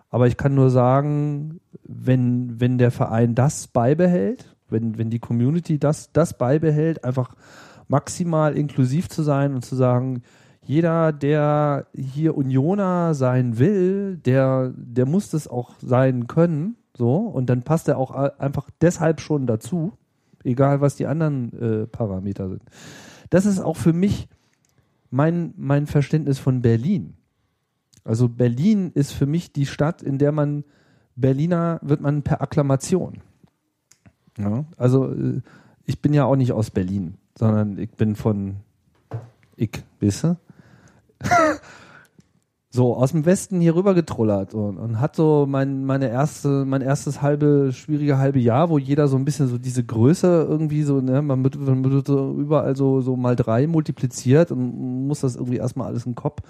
Aber ich kann nur sagen, wenn, wenn der Verein das beibehält, wenn, wenn die Community das, das beibehält, einfach maximal inklusiv zu sein und zu sagen, jeder, der hier Unioner sein will, der, der muss das auch sein können, so, und dann passt er auch einfach deshalb schon dazu, egal was die anderen äh, Parameter sind. Das ist auch für mich mein, mein Verständnis von Berlin. Also Berlin ist für mich die Stadt, in der man Berliner wird man per Akklamation. Ja, also äh, ich bin ja auch nicht aus Berlin. sondern ich bin von ich, du? so aus dem Westen hier rüber getrullert und, und hat so mein, meine erste, mein erstes halbe, schwierige halbe Jahr, wo jeder so ein bisschen so diese Größe irgendwie so, ne, man wird, man wird so überall so, so mal drei multipliziert und muss das irgendwie erstmal alles in den Kopf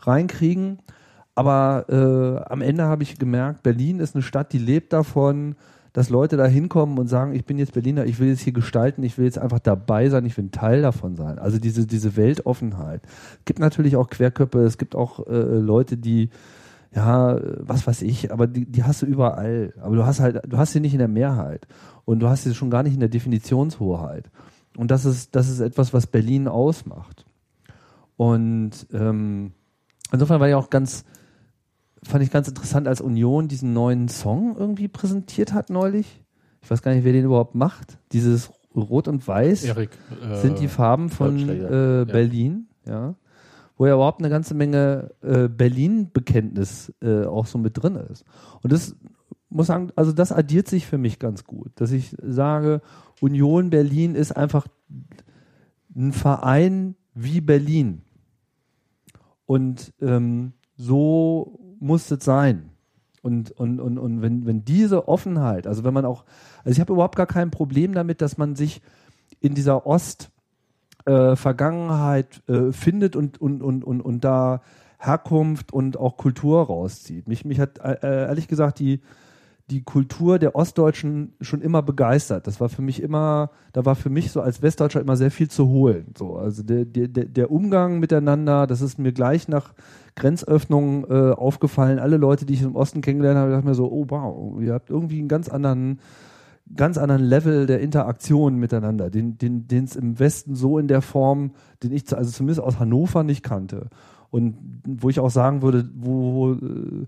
reinkriegen. Aber äh, am Ende habe ich gemerkt, Berlin ist eine Stadt, die lebt davon, dass Leute da hinkommen und sagen, ich bin jetzt Berliner, ich will jetzt hier gestalten, ich will jetzt einfach dabei sein, ich will ein Teil davon sein. Also diese, diese Weltoffenheit. Es gibt natürlich auch Querköpfe, es gibt auch äh, Leute, die, ja, was weiß ich, aber die, die hast du überall. Aber du hast halt, du hast sie nicht in der Mehrheit. Und du hast sie schon gar nicht in der Definitionshoheit. Und das ist, das ist etwas, was Berlin ausmacht. Und ähm, insofern war ja auch ganz, fand ich ganz interessant, als Union diesen neuen Song irgendwie präsentiert hat neulich. Ich weiß gar nicht, wer den überhaupt macht. Dieses Rot und Weiß Erik, äh, sind die Farben von äh, Berlin, ja. ja. Wo ja überhaupt eine ganze Menge äh, Berlin-Bekenntnis äh, auch so mit drin ist. Und das muss sagen, also das addiert sich für mich ganz gut, dass ich sage, Union Berlin ist einfach ein Verein wie Berlin. Und ähm, so muss es sein. Und, und, und, und wenn, wenn diese Offenheit, also wenn man auch, also ich habe überhaupt gar kein Problem damit, dass man sich in dieser Ost äh, äh, findet und, und, und, und, und da Herkunft und auch Kultur rauszieht. Mich, mich hat äh, ehrlich gesagt die, die Kultur der Ostdeutschen schon immer begeistert. Das war für mich immer, da war für mich so als Westdeutscher immer sehr viel zu holen. So, also der, der, der Umgang miteinander, das ist mir gleich nach Grenzöffnung äh, aufgefallen. Alle Leute, die ich im Osten kennengelernt habe, dachten mir so, oh wow, ihr habt irgendwie einen ganz anderen, ganz anderen Level der Interaktion miteinander, den den den es im Westen so in der Form, den ich also zumindest aus Hannover nicht kannte. Und wo ich auch sagen würde, wo, wo äh,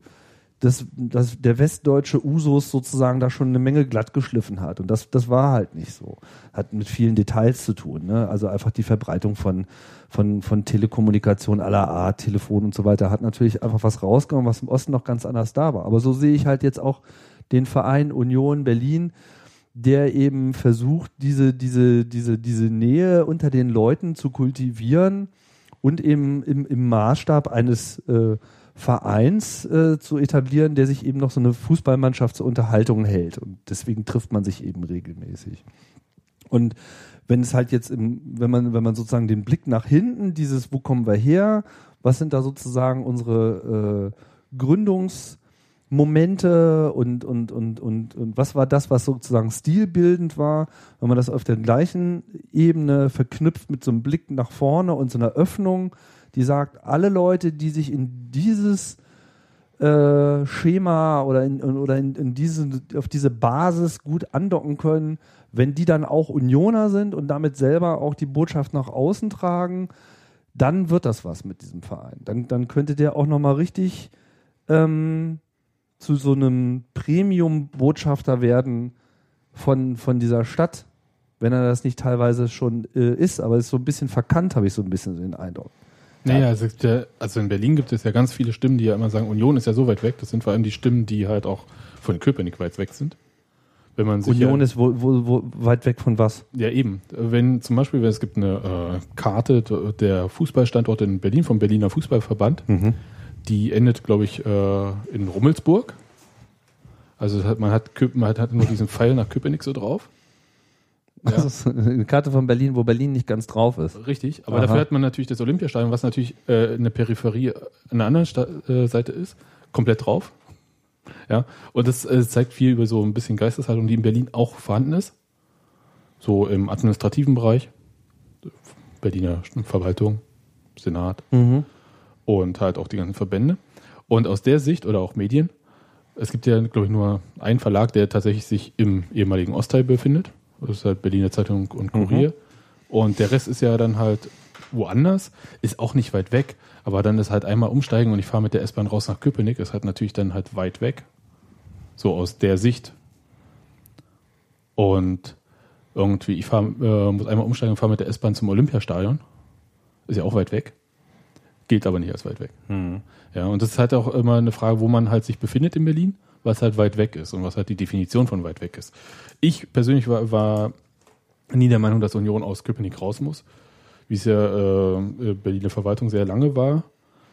dass, dass der westdeutsche Usus sozusagen da schon eine Menge glatt geschliffen hat. Und das, das war halt nicht so. Hat mit vielen Details zu tun. Ne? Also einfach die Verbreitung von, von, von Telekommunikation aller Art, Telefon und so weiter, hat natürlich einfach was rausgenommen, was im Osten noch ganz anders da war. Aber so sehe ich halt jetzt auch den Verein Union Berlin, der eben versucht, diese, diese, diese, diese Nähe unter den Leuten zu kultivieren und eben im, im Maßstab eines äh, Vereins äh, zu etablieren, der sich eben noch so eine Fußballmannschaft zur Unterhaltung hält. Und deswegen trifft man sich eben regelmäßig. Und wenn es halt jetzt im, wenn man, wenn man sozusagen den Blick nach hinten, dieses, wo kommen wir her, was sind da sozusagen unsere äh, Gründungsmomente und, und, und, und, und was war das, was sozusagen stilbildend war, wenn man das auf der gleichen Ebene verknüpft mit so einem Blick nach vorne und so einer Öffnung, die sagt, alle Leute, die sich in dieses äh, Schema oder in, oder in, in diese, auf diese Basis gut andocken können, wenn die dann auch Unioner sind und damit selber auch die Botschaft nach außen tragen, dann wird das was mit diesem Verein. Dann, dann könnte der auch nochmal richtig ähm, zu so einem Premium-Botschafter werden von, von dieser Stadt, wenn er das nicht teilweise schon äh, ist, aber ist so ein bisschen verkannt, habe ich so ein bisschen den Eindruck. Naja, also, ja, also in Berlin gibt es ja ganz viele Stimmen, die ja immer sagen, Union ist ja so weit weg. Das sind vor allem die Stimmen, die halt auch von Köpenick weit weg sind. Wenn man sich Union ja, ist wo, wo, wo weit weg von was? Ja, eben. Wenn zum Beispiel, wenn es gibt eine äh, Karte der Fußballstandorte in Berlin vom Berliner Fußballverband, mhm. die endet, glaube ich, äh, in Rummelsburg. Also man hat, man hat nur diesen Pfeil nach Köpenick so drauf. Ja. Also eine Karte von Berlin, wo Berlin nicht ganz drauf ist. Richtig, aber Aha. dafür hat man natürlich das Olympiastadion, was natürlich äh, in der Peripherie an der anderen Sta äh, Seite ist, komplett drauf. Ja, und das äh, zeigt viel über so ein bisschen Geisteshaltung, die in Berlin auch vorhanden ist. So im administrativen Bereich, Berliner Verwaltung, Senat mhm. und halt auch die ganzen Verbände. Und aus der Sicht oder auch Medien, es gibt ja, glaube ich, nur einen Verlag, der tatsächlich sich im ehemaligen Ostteil befindet. Das ist halt Berliner Zeitung und Kurier. Mhm. Und der Rest ist ja dann halt woanders, ist auch nicht weit weg, aber dann ist halt einmal umsteigen und ich fahre mit der S-Bahn raus nach Köpenick, ist halt natürlich dann halt weit weg. So aus der Sicht. Und irgendwie, ich fahr, äh, muss einmal umsteigen und fahre mit der S-Bahn zum Olympiastadion. Ist ja auch weit weg. Gilt aber nicht als weit weg. Mhm. Ja, und das ist halt auch immer eine Frage, wo man halt sich befindet in Berlin was halt weit weg ist und was halt die Definition von weit weg ist. Ich persönlich war, war nie der Meinung, dass Union aus Köpenick raus muss, wie es ja äh, Berliner Verwaltung sehr lange war.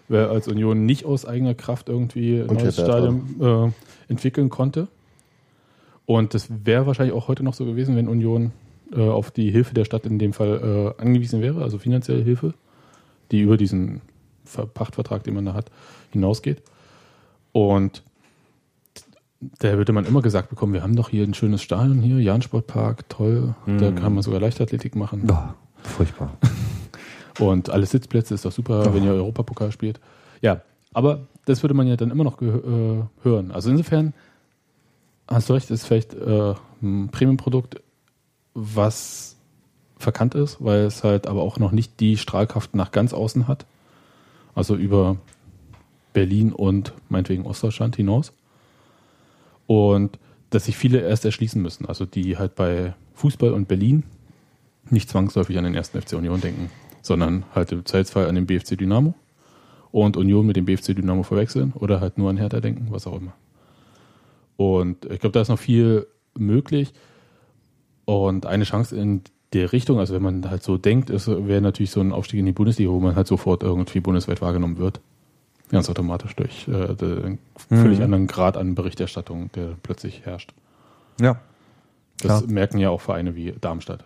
Wer als Union nicht aus eigener Kraft irgendwie ein neues Stadion äh, entwickeln konnte. Und das wäre wahrscheinlich auch heute noch so gewesen, wenn Union äh, auf die Hilfe der Stadt in dem Fall äh, angewiesen wäre, also finanzielle Hilfe, die über diesen Pachtvertrag, den man da hat, hinausgeht. Und da würde man immer gesagt bekommen, wir haben doch hier ein schönes Stadion hier, Jahn-Sportpark, toll, mhm. da kann man sogar Leichtathletik machen. Ja, furchtbar. Und alle Sitzplätze ist doch super, oh. wenn ihr Europapokal spielt. Ja, aber das würde man ja dann immer noch äh, hören. Also insofern hast du recht, ist vielleicht äh, ein Premium-Produkt, was verkannt ist, weil es halt aber auch noch nicht die Strahlkraft nach ganz außen hat. Also über Berlin und meinetwegen Ostdeutschland hinaus. Und dass sich viele erst erschließen müssen. Also die halt bei Fußball und Berlin nicht zwangsläufig an den ersten FC Union denken, sondern halt im Zweifelsfall an den BFC Dynamo und Union mit dem BFC Dynamo verwechseln oder halt nur an Hertha denken, was auch immer. Und ich glaube, da ist noch viel möglich. Und eine Chance in der Richtung, also wenn man halt so denkt, wäre natürlich so ein Aufstieg in die Bundesliga, wo man halt sofort irgendwie bundesweit wahrgenommen wird. Ganz automatisch durch äh, den völlig mhm. anderen Grad an Berichterstattung, der plötzlich herrscht. Ja. Das klar. merken ja auch Vereine wie Darmstadt.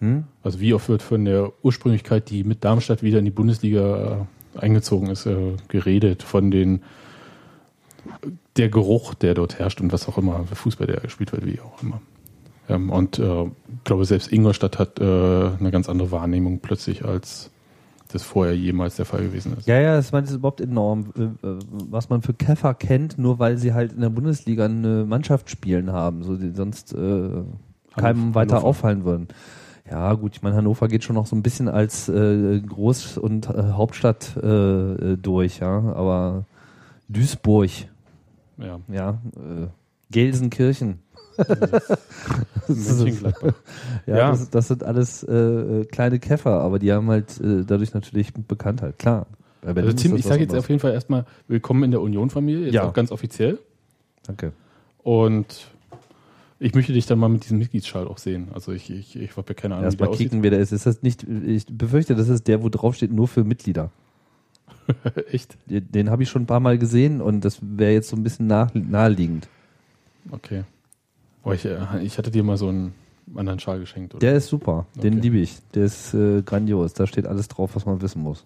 Hm? Also wie oft wird von der Ursprünglichkeit, die mit Darmstadt wieder in die Bundesliga äh, eingezogen ist, äh, geredet, von den der Geruch, der dort herrscht und was auch immer, Fußball, der gespielt wird, wie auch immer. Ähm, und äh, ich glaube, selbst Ingolstadt hat äh, eine ganz andere Wahrnehmung plötzlich als das vorher jemals der Fall gewesen ist. Ja, ja, das ist überhaupt enorm, äh, äh, was man für Käfer kennt, nur weil sie halt in der Bundesliga eine Mannschaft spielen haben, so die sonst äh, keinem weiter Hannover. auffallen würden. Ja, gut, ich meine, Hannover geht schon noch so ein bisschen als äh, Groß- und äh, Hauptstadt äh, durch, ja, aber Duisburg, ja, ja Gelsenkirchen, ja, ja. Das, das, sind alles äh, kleine Käfer, aber die haben halt äh, dadurch natürlich Bekanntheit, klar. Also Tim, ich sage jetzt auf jeden Fall erstmal willkommen in der Union-Familie, jetzt ja. auch ganz offiziell. Danke. Und ich möchte dich dann mal mit diesem Mitgliedsschal auch sehen. Also ich, ich, ich habe ja keine Ahnung, Erstmal wie der kicken, wer der ist. ist das nicht, ich befürchte, das ist der, wo drauf steht, nur für Mitglieder. Echt? Den, den habe ich schon ein paar Mal gesehen und das wäre jetzt so ein bisschen nach, naheliegend. Okay. Oh, ich, äh, ich hatte dir mal so einen anderen Schal geschenkt. Oder? Der ist super. Den okay. liebe ich. Der ist äh, grandios. Da steht alles drauf, was man wissen muss.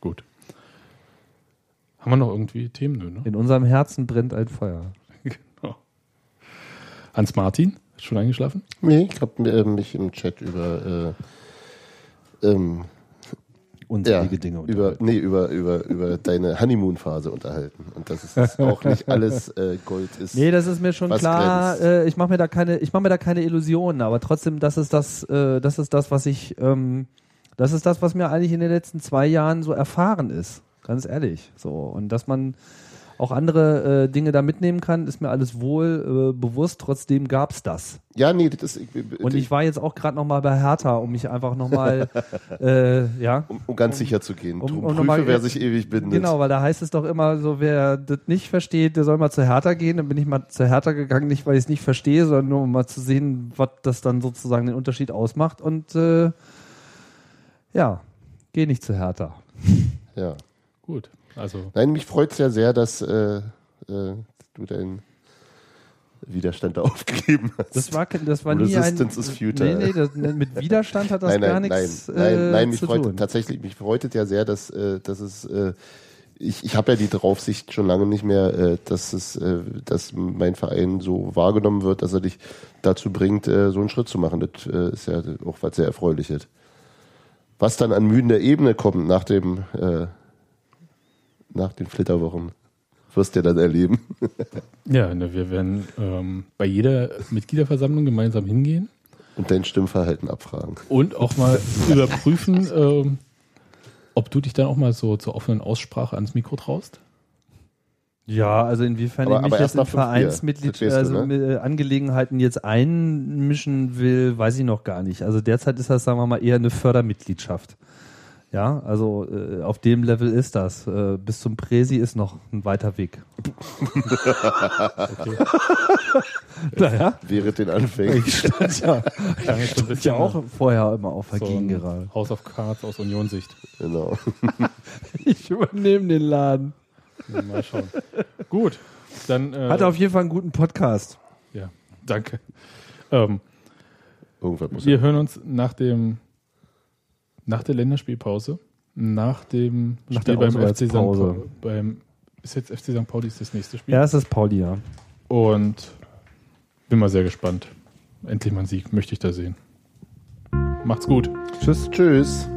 Gut. Haben wir noch irgendwie Themen? Nö, ne? In unserem Herzen brennt ein Feuer. genau. Hans-Martin, schon eingeschlafen? Nee, ich habe äh, mich im Chat über äh, ähm, unzählige ja, Dinge über, nee, über, über, über deine Honeymoon-Phase unterhalten. Und dass es auch nicht alles äh, Gold ist. Nee, das ist mir schon klar. Äh, ich mache mir da keine, ich mache mir da keine Illusionen, aber trotzdem, das ist das, äh, das ist das, was ich, ähm, das ist das, was mir eigentlich in den letzten zwei Jahren so erfahren ist. Ganz ehrlich. So. Und dass man, auch andere äh, Dinge da mitnehmen kann, ist mir alles wohl äh, bewusst. Trotzdem gab es das. Ja, nee, das ist. Und ich war jetzt auch gerade noch mal bei Hertha, um mich einfach noch mal, äh, ja, um, um ganz um, sicher zu gehen. Um, um prüfe, wer sich ewig bindet. Genau, weil da heißt es doch immer so, wer das nicht versteht, der soll mal zu Hertha gehen. Dann bin ich mal zu Hertha gegangen, nicht weil ich es nicht verstehe, sondern nur um mal zu sehen, was das dann sozusagen den Unterschied ausmacht. Und äh, ja, geh nicht zu Hertha. Ja. Gut. Also Nein, mich freut es ja sehr, dass äh, äh, du deinen Widerstand da aufgegeben hast. Das war, das war nie Resistance ein, is futile. Nee, nee, das, mit Widerstand hat das nein, nein, gar nichts nein, nein, äh, nein, mich freut, tun. Tatsächlich, mich freut es ja sehr, dass, äh, dass es äh, ich, ich habe ja die Draufsicht schon lange nicht mehr, äh, dass es, äh, dass mein Verein so wahrgenommen wird, dass er dich dazu bringt, äh, so einen Schritt zu machen. Das äh, ist ja auch was sehr Erfreuliches. Was dann an Mühen der Ebene kommt nach dem äh, nach den Flitterwochen. Wirst du ja dann erleben. ja, ne, wir werden ähm, bei jeder Mitgliederversammlung gemeinsam hingehen. Und dein Stimmverhalten abfragen. Und auch mal überprüfen, ähm, ob du dich dann auch mal so zur offenen Aussprache ans Mikro traust. Ja, also inwiefern aber, ich mich jetzt in Vereinsmitglied, also ne? Angelegenheiten jetzt einmischen will, weiß ich noch gar nicht. Also derzeit ist das, sagen wir mal, eher eine Fördermitgliedschaft. Ja, also äh, auf dem Level ist das. Äh, bis zum Präsi ist noch ein weiter Weg. okay. naja. Während den Anfängen. Ich stand ja, ich stand ja auch vorher immer auf der so gerade. House of Cards aus Unionssicht. Genau. ich übernehme den Laden. Mal schauen. Gut, dann. Äh, Hat auf jeden Fall einen guten Podcast. Ja, danke. Ähm, wir hören uns nach dem nach der Länderspielpause, nach dem nach Spiel beim FC St. Pauli. Beim, ist jetzt FC St. Pauli ist das nächste Spiel? Ja, es ist Pauli, ja. Und bin mal sehr gespannt. Endlich mal einen Sieg, möchte ich da sehen. Macht's gut. Tschüss. Tschüss.